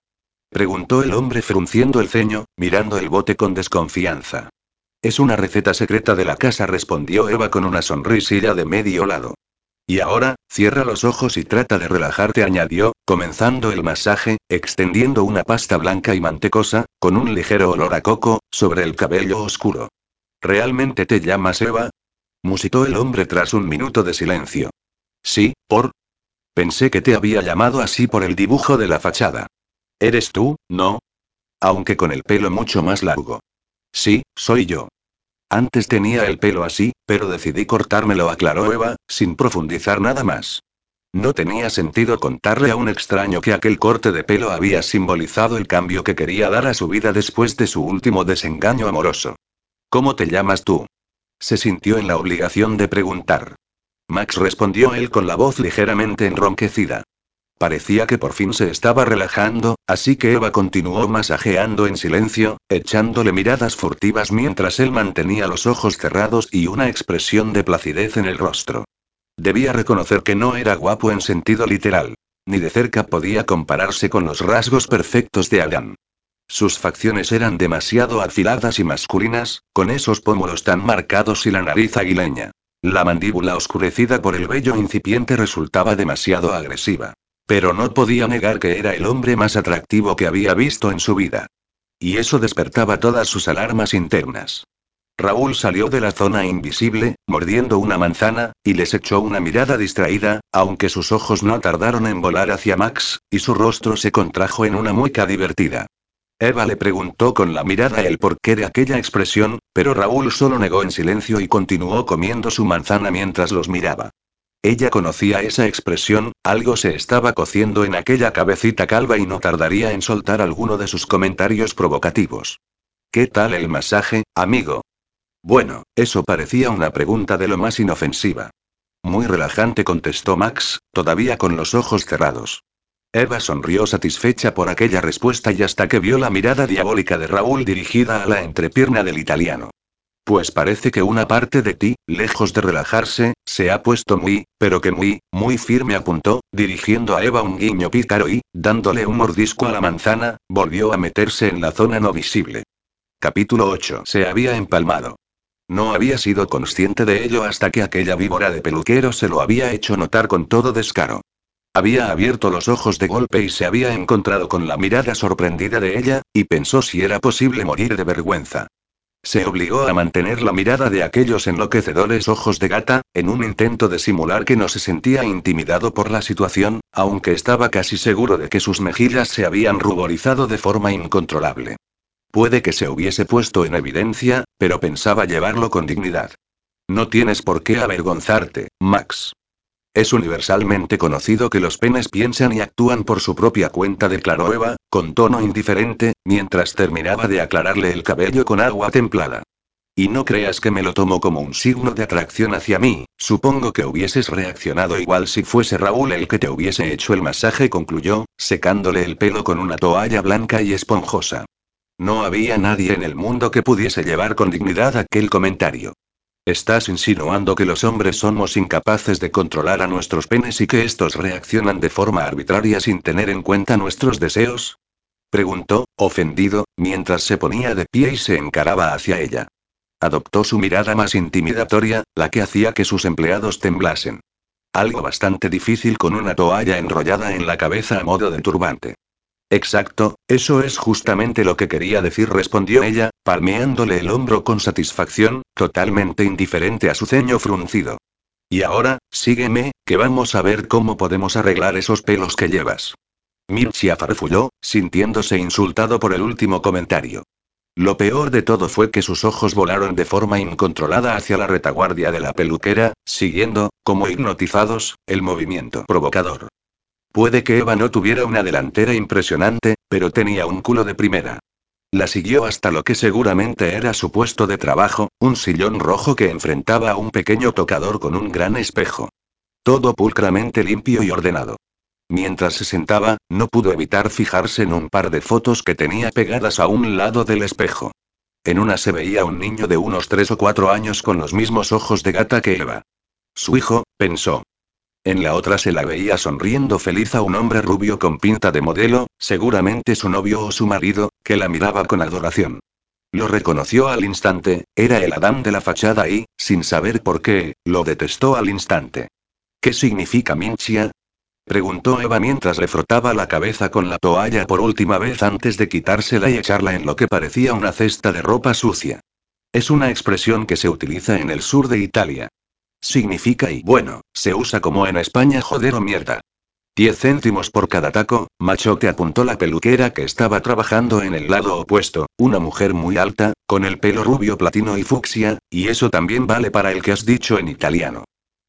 preguntó el hombre frunciendo el ceño, mirando el bote con desconfianza. Es una receta secreta de la casa, respondió Eva con una sonrisilla de medio lado. Y ahora, cierra los ojos y trata de relajarte, añadió, comenzando el masaje, extendiendo una pasta blanca y mantecosa, con un ligero olor a coco, sobre el cabello oscuro. ¿Realmente te llamas Eva? musitó el hombre tras un minuto de silencio. Sí, por. Pensé que te había llamado así por el dibujo de la fachada. ¿Eres tú, no? Aunque con el pelo mucho más largo. Sí, soy yo. Antes tenía el pelo así, pero decidí cortármelo, aclaró Eva, sin profundizar nada más. No tenía sentido contarle a un extraño que aquel corte de pelo había simbolizado el cambio que quería dar a su vida después de su último desengaño amoroso. ¿Cómo te llamas tú? Se sintió en la obligación de preguntar. Max respondió él con la voz ligeramente enronquecida. Parecía que por fin se estaba relajando, así que Eva continuó masajeando en silencio, echándole miradas furtivas mientras él mantenía los ojos cerrados y una expresión de placidez en el rostro. Debía reconocer que no era guapo en sentido literal. Ni de cerca podía compararse con los rasgos perfectos de Adán. Sus facciones eran demasiado afiladas y masculinas, con esos pómulos tan marcados y la nariz aguileña. La mandíbula oscurecida por el vello incipiente resultaba demasiado agresiva. Pero no podía negar que era el hombre más atractivo que había visto en su vida. Y eso despertaba todas sus alarmas internas. Raúl salió de la zona invisible, mordiendo una manzana, y les echó una mirada distraída, aunque sus ojos no tardaron en volar hacia Max, y su rostro se contrajo en una mueca divertida. Eva le preguntó con la mirada el porqué de aquella expresión, pero Raúl solo negó en silencio y continuó comiendo su manzana mientras los miraba. Ella conocía esa expresión, algo se estaba cociendo en aquella cabecita calva y no tardaría en soltar alguno de sus comentarios provocativos. ¿Qué tal el masaje, amigo? Bueno, eso parecía una pregunta de lo más inofensiva. Muy relajante contestó Max, todavía con los ojos cerrados. Eva sonrió satisfecha por aquella respuesta y hasta que vio la mirada diabólica de Raúl dirigida a la entrepierna del italiano. Pues parece que una parte de ti, lejos de relajarse, se ha puesto muy, pero que muy, muy firme apuntó, dirigiendo a Eva un guiño pícaro y, dándole un mordisco a la manzana, volvió a meterse en la zona no visible. Capítulo 8. Se había empalmado. No había sido consciente de ello hasta que aquella víbora de peluquero se lo había hecho notar con todo descaro. Había abierto los ojos de golpe y se había encontrado con la mirada sorprendida de ella, y pensó si era posible morir de vergüenza. Se obligó a mantener la mirada de aquellos enloquecedores ojos de gata, en un intento de simular que no se sentía intimidado por la situación, aunque estaba casi seguro de que sus mejillas se habían ruborizado de forma incontrolable. Puede que se hubiese puesto en evidencia, pero pensaba llevarlo con dignidad. No tienes por qué avergonzarte, Max. Es universalmente conocido que los penes piensan y actúan por su propia cuenta, declaró Eva, con tono indiferente, mientras terminaba de aclararle el cabello con agua templada. Y no creas que me lo tomo como un signo de atracción hacia mí, supongo que hubieses reaccionado igual si fuese Raúl el que te hubiese hecho el masaje, concluyó, secándole el pelo con una toalla blanca y esponjosa. No había nadie en el mundo que pudiese llevar con dignidad aquel comentario. ¿Estás insinuando que los hombres somos incapaces de controlar a nuestros penes y que estos reaccionan de forma arbitraria sin tener en cuenta nuestros deseos? Preguntó, ofendido, mientras se ponía de pie y se encaraba hacia ella. Adoptó su mirada más intimidatoria, la que hacía que sus empleados temblasen. Algo bastante difícil con una toalla enrollada en la cabeza a modo de turbante. Exacto, eso es justamente lo que quería decir, respondió ella, palmeándole el hombro con satisfacción, totalmente indiferente a su ceño fruncido. Y ahora, sígueme, que vamos a ver cómo podemos arreglar esos pelos que llevas. Mircea farfulló, sintiéndose insultado por el último comentario. Lo peor de todo fue que sus ojos volaron de forma incontrolada hacia la retaguardia de la peluquera, siguiendo, como hipnotizados, el movimiento provocador. Puede que Eva no tuviera una delantera impresionante, pero tenía un culo de primera. La siguió hasta lo que seguramente era su puesto de trabajo, un sillón rojo que enfrentaba a un pequeño tocador con un gran espejo. Todo pulcramente limpio y ordenado. Mientras se sentaba, no pudo evitar fijarse en un par de fotos que tenía pegadas a un lado del espejo. En una se veía un niño de unos tres o cuatro años con los mismos ojos de gata que Eva. Su hijo, pensó. En la otra se la veía sonriendo feliz a un hombre rubio con pinta de modelo, seguramente su novio o su marido, que la miraba con adoración. Lo reconoció al instante, era el Adán de la fachada y, sin saber por qué, lo detestó al instante. ¿Qué significa Minchia? Preguntó Eva mientras le frotaba la cabeza con la toalla por última vez antes de quitársela y echarla en lo que parecía una cesta de ropa sucia. Es una expresión que se utiliza en el sur de Italia. Significa y bueno, se usa como en España joder o mierda. Diez céntimos por cada taco, machote apuntó la peluquera que estaba trabajando en el lado opuesto, una mujer muy alta, con el pelo rubio platino y fucsia, y eso también vale para el que has dicho en italiano.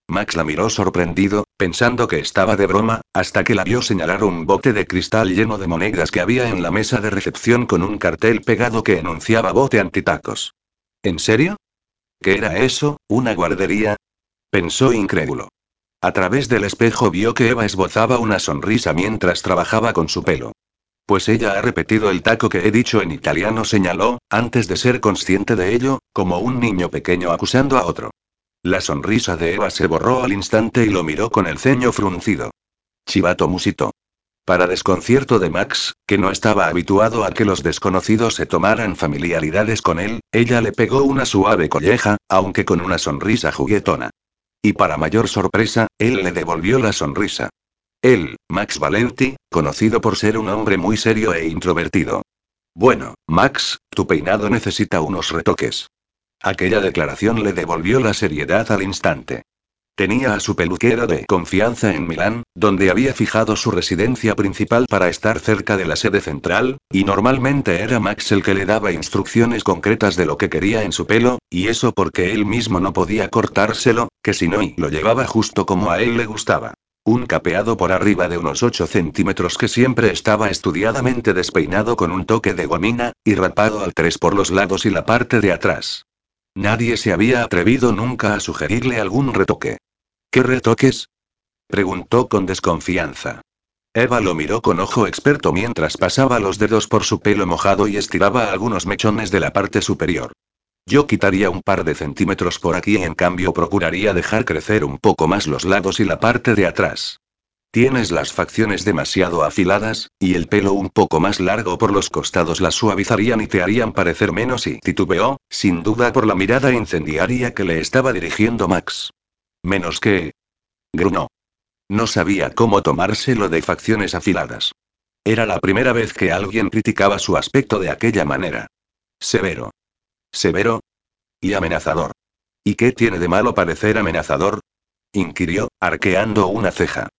Max la miró sorprendido, pensando que estaba de broma, hasta que la vio señalar un bote de cristal lleno de monedas que había en la mesa de recepción con un cartel pegado que enunciaba bote antitacos. ¿En serio? ¿Qué era eso? ¿Una guardería? Pensó incrédulo. A través del espejo vio que Eva esbozaba una sonrisa mientras trabajaba con su pelo. Pues ella ha repetido el taco que he dicho en italiano, señaló, antes de ser consciente de ello, como un niño pequeño acusando a otro. La sonrisa de Eva se borró al instante y lo miró con el ceño fruncido. Chivato musito. Para desconcierto de Max, que no estaba habituado a que los desconocidos se tomaran familiaridades con él, ella le pegó una suave colleja, aunque con una sonrisa juguetona. Y para mayor sorpresa, él le devolvió la sonrisa. Él, Max Valenti, conocido por ser un hombre muy serio e introvertido. Bueno, Max, tu peinado necesita unos retoques. Aquella declaración le devolvió la seriedad al instante. Tenía a su peluquero de confianza en Milán, donde había fijado su residencia principal para estar cerca de la sede central, y normalmente era Max el que le daba instrucciones concretas de lo que quería en su pelo, y eso porque él mismo no podía cortárselo, que si no y lo llevaba justo como a él le gustaba. Un capeado por arriba de unos 8 centímetros que siempre estaba estudiadamente despeinado con un toque de gomina, y rapado al tres por los lados y la parte de atrás. Nadie se había atrevido nunca a sugerirle algún retoque. ¿Qué retoques? preguntó con desconfianza. Eva lo miró con ojo experto mientras pasaba los dedos por su pelo mojado y estiraba algunos mechones de la parte superior. Yo quitaría un par de centímetros por aquí y en cambio procuraría dejar crecer un poco más los lados y la parte de atrás. Tienes las facciones demasiado afiladas, y el pelo un poco más largo por los costados las suavizarían y te harían parecer menos y titubeó, sin duda por la mirada incendiaria que le estaba dirigiendo Max. Menos que... Gruñó. No sabía cómo tomárselo de facciones afiladas. Era la primera vez que alguien criticaba su aspecto de aquella manera. Severo. Severo. Y amenazador. ¿Y qué tiene de malo parecer amenazador? inquirió, arqueando una ceja.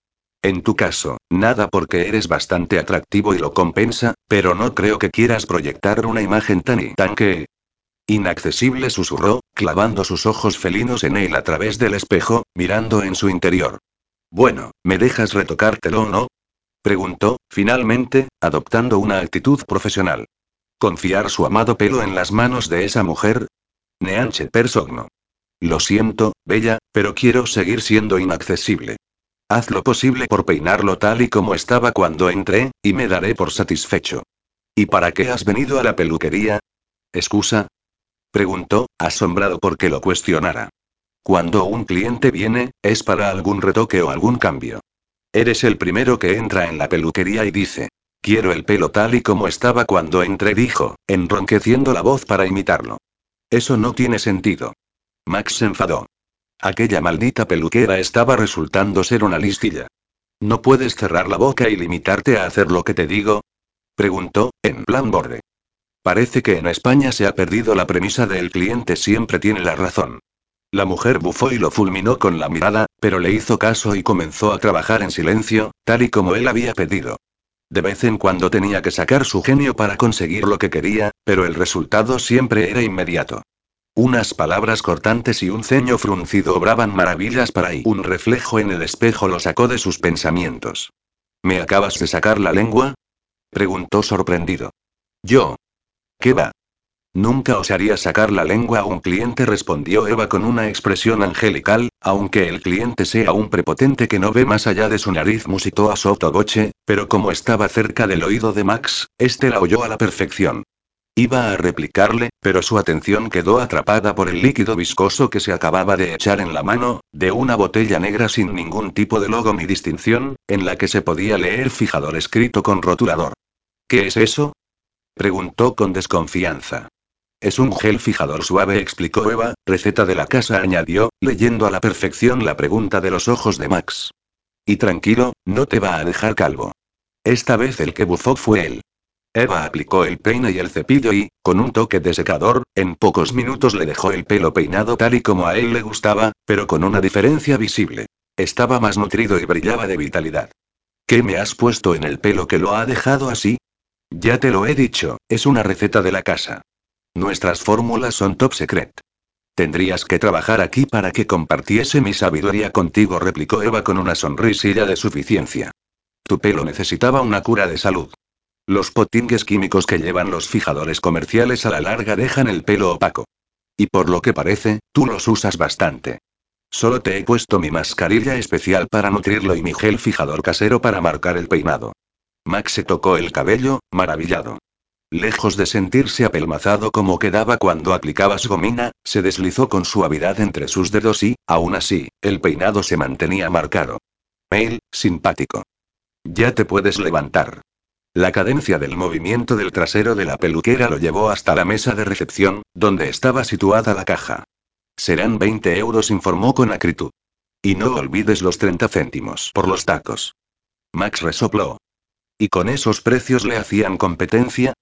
En tu caso, nada porque eres bastante atractivo y lo compensa, pero no creo que quieras proyectar una imagen tan y tan que... Inaccesible susurró, clavando sus ojos felinos en él a través del espejo, mirando en su interior. Bueno, ¿me dejas retocártelo o no? Preguntó, finalmente, adoptando una actitud profesional. ¿Confiar su amado pelo en las manos de esa mujer? Neanche persogno. Lo siento, bella, pero quiero seguir siendo inaccesible. Haz lo posible por peinarlo tal y como estaba cuando entré, y me daré por satisfecho. ¿Y para qué has venido a la peluquería? ¿Excusa? Preguntó, asombrado porque lo cuestionara. Cuando un cliente viene, es para algún retoque o algún cambio. Eres el primero que entra en la peluquería y dice, quiero el pelo tal y como estaba cuando entré, dijo, enronqueciendo la voz para imitarlo. Eso no tiene sentido. Max se enfadó. Aquella maldita peluquera estaba resultando ser una listilla. ¿No puedes cerrar la boca y limitarte a hacer lo que te digo? Preguntó, en plan borde. Parece que en España se ha perdido la premisa de el cliente siempre tiene la razón. La mujer bufó y lo fulminó con la mirada, pero le hizo caso y comenzó a trabajar en silencio, tal y como él había pedido. De vez en cuando tenía que sacar su genio para conseguir lo que quería, pero el resultado siempre era inmediato. Unas palabras cortantes y un ceño fruncido obraban maravillas para y un reflejo en el espejo lo sacó de sus pensamientos. ¿Me acabas de sacar la lengua? preguntó sorprendido. Yo. ¿Qué va? Nunca osaría sacar la lengua a un cliente, respondió Eva con una expresión angelical, aunque el cliente sea un prepotente que no ve más allá de su nariz, musitó a sotoboche, pero como estaba cerca del oído de Max, este la oyó a la perfección. Iba a replicarle, pero su atención quedó atrapada por el líquido viscoso que se acababa de echar en la mano, de una botella negra sin ningún tipo de logo ni distinción, en la que se podía leer fijador escrito con rotulador. ¿Qué es eso? Preguntó con desconfianza. Es un gel fijador suave, explicó Eva, receta de la casa, añadió, leyendo a la perfección la pregunta de los ojos de Max. Y tranquilo, no te va a dejar calvo. Esta vez el que bufó fue él. Eva aplicó el peine y el cepillo y, con un toque de secador, en pocos minutos le dejó el pelo peinado tal y como a él le gustaba, pero con una diferencia visible. Estaba más nutrido y brillaba de vitalidad. ¿Qué me has puesto en el pelo que lo ha dejado así? Ya te lo he dicho, es una receta de la casa. Nuestras fórmulas son top secret. Tendrías que trabajar aquí para que compartiese mi sabiduría contigo, replicó Eva con una sonrisilla de suficiencia. Tu pelo necesitaba una cura de salud. Los potingues químicos que llevan los fijadores comerciales a la larga dejan el pelo opaco. Y por lo que parece, tú los usas bastante. Solo te he puesto mi mascarilla especial para nutrirlo y mi gel fijador casero para marcar el peinado. Max se tocó el cabello, maravillado. Lejos de sentirse apelmazado como quedaba cuando aplicaba su gomina, se deslizó con suavidad entre sus dedos y, aún así, el peinado se mantenía marcado. Mail, simpático. Ya te puedes levantar. La cadencia del movimiento del trasero de la peluquera lo llevó hasta la mesa de recepción, donde estaba situada la caja. Serán 20 euros, informó con acritud. Y no olvides los 30 céntimos por los tacos. Max resopló. ¿Y con esos precios le hacían competencia?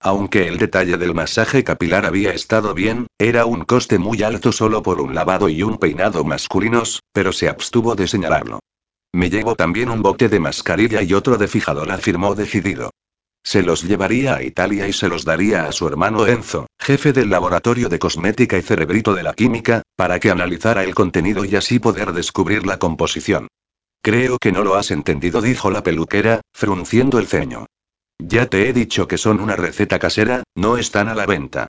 Aunque el detalle del masaje capilar había estado bien, era un coste muy alto solo por un lavado y un peinado masculinos, pero se abstuvo de señalarlo. Me llevo también un bote de mascarilla y otro de fijador, afirmó decidido. Se los llevaría a Italia y se los daría a su hermano Enzo, jefe del laboratorio de cosmética y cerebrito de la química, para que analizara el contenido y así poder descubrir la composición. Creo que no lo has entendido, dijo la peluquera, frunciendo el ceño. Ya te he dicho que son una receta casera, no están a la venta.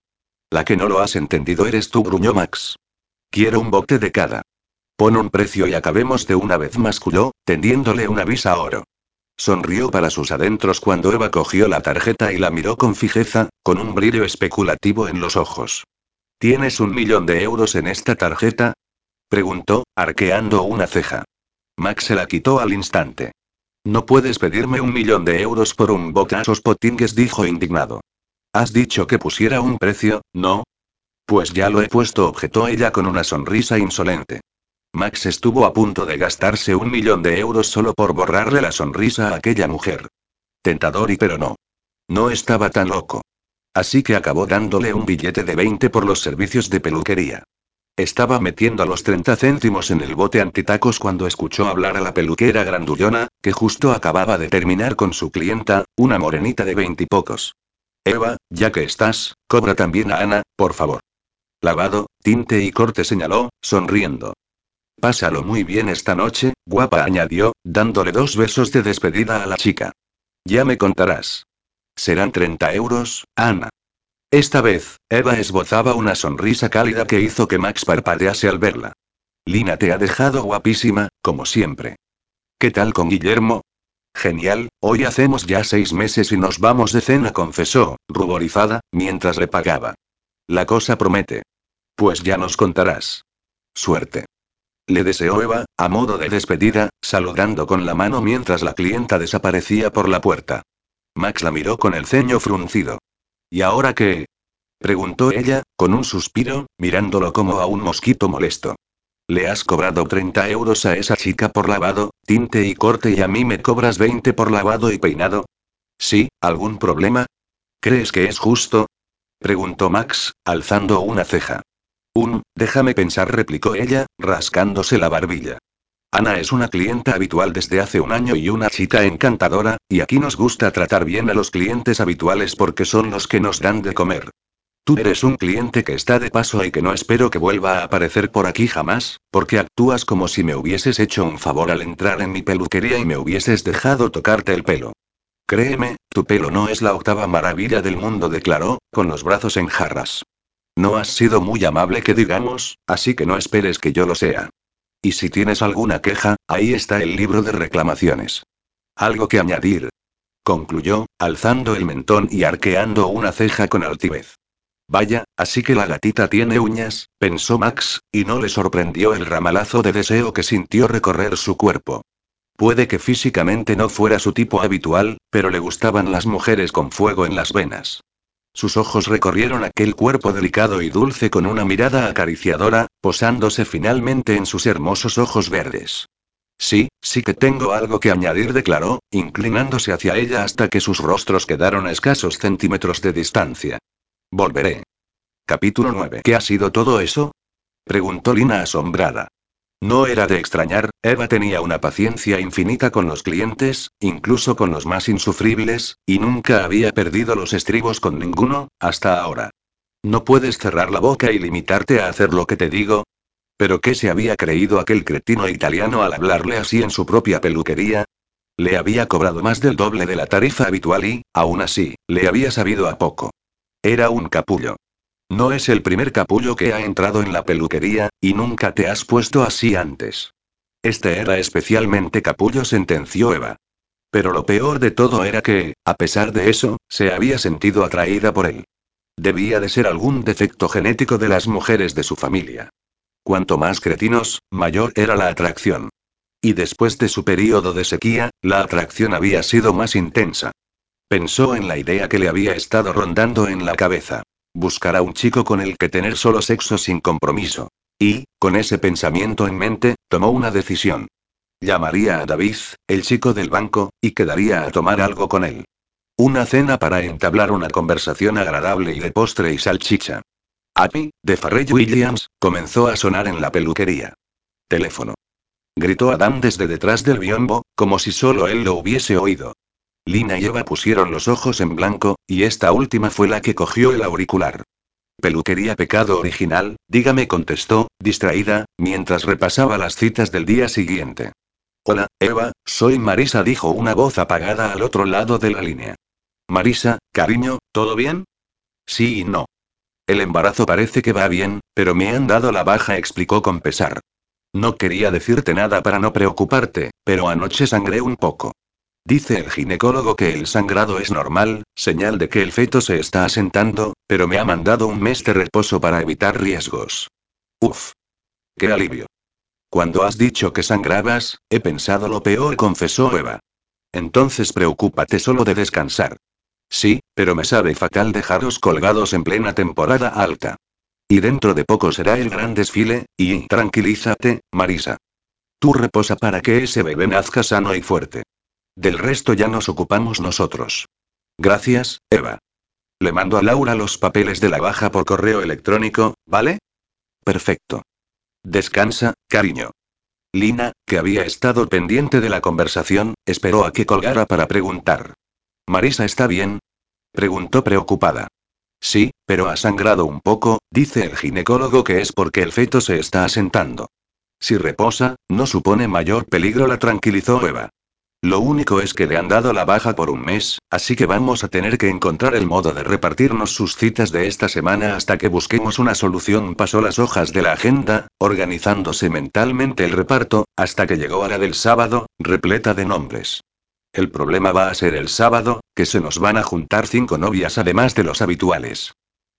La que no lo has entendido eres tú, gruñó Max. Quiero un bote de cada. Pon un precio y acabemos de una vez, masculló, tendiéndole una visa oro. Sonrió para sus adentros cuando Eva cogió la tarjeta y la miró con fijeza, con un brillo especulativo en los ojos. ¿Tienes un millón de euros en esta tarjeta? preguntó, arqueando una ceja. Max se la quitó al instante. No puedes pedirme un millón de euros por un bocasos potingues, dijo indignado. Has dicho que pusiera un precio, ¿no? Pues ya lo he puesto, objetó ella con una sonrisa insolente. Max estuvo a punto de gastarse un millón de euros solo por borrarle la sonrisa a aquella mujer. Tentador y pero no. No estaba tan loco. Así que acabó dándole un billete de 20 por los servicios de peluquería. Estaba metiendo los 30 céntimos en el bote antitacos cuando escuchó hablar a la peluquera grandullona, que justo acababa de terminar con su clienta, una morenita de veintipocos. Eva, ya que estás, cobra también a Ana, por favor. Lavado, tinte y corte señaló, sonriendo. Pásalo muy bien esta noche, guapa añadió, dándole dos besos de despedida a la chica. Ya me contarás. Serán 30 euros, Ana. Esta vez, Eva esbozaba una sonrisa cálida que hizo que Max parpadease al verla. Lina te ha dejado guapísima, como siempre. ¿Qué tal con Guillermo? Genial, hoy hacemos ya seis meses y nos vamos de cena, confesó, ruborizada, mientras le pagaba. La cosa promete. Pues ya nos contarás. Suerte. Le deseó Eva, a modo de despedida, saludando con la mano mientras la clienta desaparecía por la puerta. Max la miró con el ceño fruncido. ¿Y ahora qué? Preguntó ella, con un suspiro, mirándolo como a un mosquito molesto. Le has cobrado 30 euros a esa chica por lavado, tinte y corte y a mí me cobras 20 por lavado y peinado. ¿Sí? ¿Algún problema? ¿Crees que es justo? Preguntó Max, alzando una ceja. Un, déjame pensar, replicó ella, rascándose la barbilla. Ana es una clienta habitual desde hace un año y una chica encantadora, y aquí nos gusta tratar bien a los clientes habituales porque son los que nos dan de comer. Tú eres un cliente que está de paso y que no espero que vuelva a aparecer por aquí jamás, porque actúas como si me hubieses hecho un favor al entrar en mi peluquería y me hubieses dejado tocarte el pelo. Créeme, tu pelo no es la octava maravilla del mundo, declaró, con los brazos en jarras. No has sido muy amable que digamos, así que no esperes que yo lo sea. Y si tienes alguna queja, ahí está el libro de reclamaciones. Algo que añadir. Concluyó, alzando el mentón y arqueando una ceja con altivez. Vaya, así que la gatita tiene uñas, pensó Max, y no le sorprendió el ramalazo de deseo que sintió recorrer su cuerpo. Puede que físicamente no fuera su tipo habitual, pero le gustaban las mujeres con fuego en las venas. Sus ojos recorrieron aquel cuerpo delicado y dulce con una mirada acariciadora, posándose finalmente en sus hermosos ojos verdes. Sí, sí que tengo algo que añadir, declaró, inclinándose hacia ella hasta que sus rostros quedaron a escasos centímetros de distancia. Volveré. Capítulo 9. ¿Qué ha sido todo eso? preguntó Lina asombrada. No era de extrañar, Eva tenía una paciencia infinita con los clientes, incluso con los más insufribles, y nunca había perdido los estribos con ninguno, hasta ahora. ¿No puedes cerrar la boca y limitarte a hacer lo que te digo? ¿Pero qué se había creído aquel cretino italiano al hablarle así en su propia peluquería? Le había cobrado más del doble de la tarifa habitual y, aún así, le había sabido a poco. Era un capullo. No es el primer capullo que ha entrado en la peluquería, y nunca te has puesto así antes. Este era especialmente capullo, sentenció Eva. Pero lo peor de todo era que, a pesar de eso, se había sentido atraída por él. Debía de ser algún defecto genético de las mujeres de su familia. Cuanto más cretinos, mayor era la atracción. Y después de su período de sequía, la atracción había sido más intensa. Pensó en la idea que le había estado rondando en la cabeza. Buscar a un chico con el que tener solo sexo sin compromiso. Y, con ese pensamiento en mente, tomó una decisión. Llamaría a David, el chico del banco, y quedaría a tomar algo con él. Una cena para entablar una conversación agradable y de postre y salchicha. Happy, de Farrell Williams, comenzó a sonar en la peluquería. Teléfono. Gritó Adam desde detrás del biombo, como si solo él lo hubiese oído. Lina y Eva pusieron los ojos en blanco, y esta última fue la que cogió el auricular. Peluquería Pecado Original, dígame contestó, distraída, mientras repasaba las citas del día siguiente. Hola, Eva, soy Marisa, dijo una voz apagada al otro lado de la línea. Marisa, cariño, ¿todo bien? Sí y no. El embarazo parece que va bien, pero me han dado la baja, explicó con pesar. No quería decirte nada para no preocuparte, pero anoche sangré un poco. Dice el ginecólogo que el sangrado es normal, señal de que el feto se está asentando, pero me ha mandado un mes de reposo para evitar riesgos. Uf. Qué alivio. Cuando has dicho que sangrabas, he pensado lo peor, confesó Eva. Entonces preocúpate solo de descansar. Sí, pero me sabe fatal dejaros colgados en plena temporada alta. Y dentro de poco será el gran desfile, y tranquilízate, Marisa. Tú reposa para que ese bebé nazca sano y fuerte. Del resto ya nos ocupamos nosotros. Gracias, Eva. Le mando a Laura los papeles de la baja por correo electrónico, ¿vale? Perfecto. Descansa, cariño. Lina, que había estado pendiente de la conversación, esperó a que colgara para preguntar. ¿Marisa está bien? Preguntó preocupada. Sí, pero ha sangrado un poco, dice el ginecólogo que es porque el feto se está asentando. Si reposa, no supone mayor peligro, la tranquilizó Eva. Lo único es que le han dado la baja por un mes, así que vamos a tener que encontrar el modo de repartirnos sus citas de esta semana hasta que busquemos una solución. Pasó las hojas de la agenda, organizándose mentalmente el reparto, hasta que llegó a la del sábado, repleta de nombres. El problema va a ser el sábado, que se nos van a juntar cinco novias además de los habituales.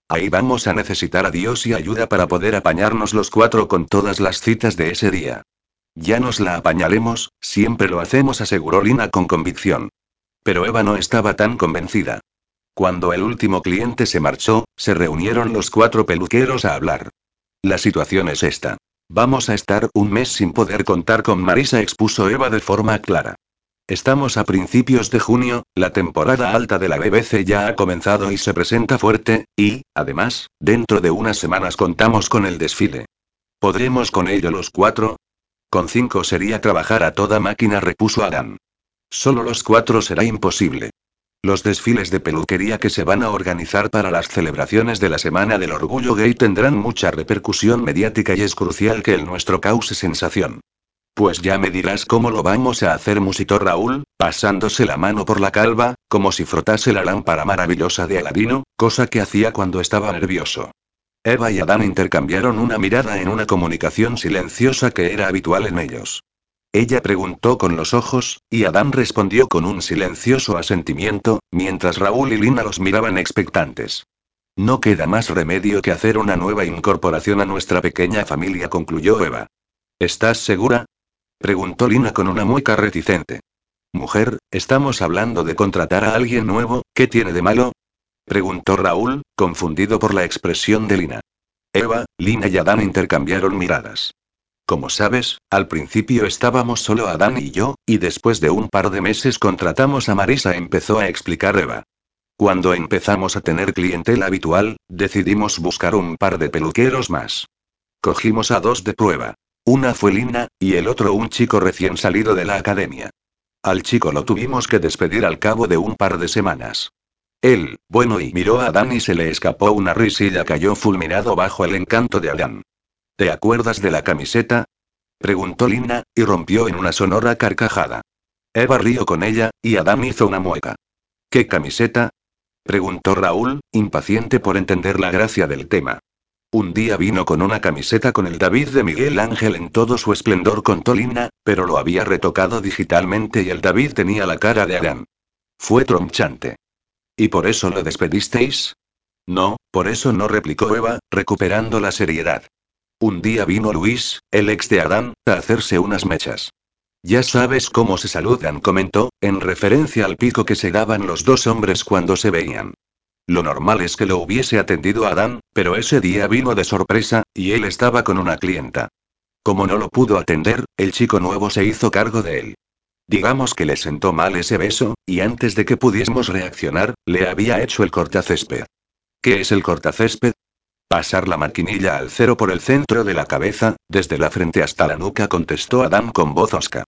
Ahí vamos a necesitar a Dios y ayuda para poder apañarnos los cuatro con todas las citas de ese día. Ya nos la apañaremos, siempre lo hacemos, aseguró Lina con convicción. Pero Eva no estaba tan convencida. Cuando el último cliente se marchó, se reunieron los cuatro peluqueros a hablar. La situación es esta. Vamos a estar un mes sin poder contar con Marisa, expuso Eva de forma clara. Estamos a principios de junio, la temporada alta de la BBC ya ha comenzado y se presenta fuerte, y, además, dentro de unas semanas contamos con el desfile. ¿Podremos con ello los cuatro? Con cinco sería trabajar a toda máquina, repuso Adán. Solo los cuatro será imposible. Los desfiles de peluquería que se van a organizar para las celebraciones de la Semana del Orgullo Gay tendrán mucha repercusión mediática y es crucial que el nuestro cause sensación. Pues ya me dirás cómo lo vamos a hacer, musitó Raúl, pasándose la mano por la calva, como si frotase la lámpara maravillosa de Aladino, cosa que hacía cuando estaba nervioso. Eva y Adán intercambiaron una mirada en una comunicación silenciosa que era habitual en ellos. Ella preguntó con los ojos, y Adán respondió con un silencioso asentimiento, mientras Raúl y Lina los miraban expectantes. No queda más remedio que hacer una nueva incorporación a nuestra pequeña familia, concluyó Eva. ¿Estás segura? Preguntó Lina con una mueca reticente. Mujer, estamos hablando de contratar a alguien nuevo, ¿qué tiene de malo? preguntó Raúl, confundido por la expresión de Lina. Eva, Lina y Adán intercambiaron miradas. Como sabes, al principio estábamos solo Adán y yo, y después de un par de meses contratamos a Marisa, empezó a explicar Eva. Cuando empezamos a tener clientela habitual, decidimos buscar un par de peluqueros más. Cogimos a dos de prueba. Una fue Lina, y el otro un chico recién salido de la academia. Al chico lo tuvimos que despedir al cabo de un par de semanas. Él, bueno, y miró a Adán y se le escapó una risilla, cayó fulminado bajo el encanto de Adán. ¿Te acuerdas de la camiseta? Preguntó Lina, y rompió en una sonora carcajada. Eva rió con ella, y Adam hizo una mueca. ¿Qué camiseta? Preguntó Raúl, impaciente por entender la gracia del tema. Un día vino con una camiseta con el David de Miguel Ángel en todo su esplendor, contó Lina, pero lo había retocado digitalmente y el David tenía la cara de Adán. Fue tronchante. ¿Y por eso lo despedisteis? No, por eso no replicó Eva, recuperando la seriedad. Un día vino Luis, el ex de Adán, a hacerse unas mechas. Ya sabes cómo se saludan, comentó, en referencia al pico que se daban los dos hombres cuando se veían. Lo normal es que lo hubiese atendido Adán, pero ese día vino de sorpresa, y él estaba con una clienta. Como no lo pudo atender, el chico nuevo se hizo cargo de él. Digamos que le sentó mal ese beso, y antes de que pudiésemos reaccionar, le había hecho el cortacésped. ¿Qué es el cortacésped? Pasar la maquinilla al cero por el centro de la cabeza, desde la frente hasta la nuca, contestó Adam con voz osca.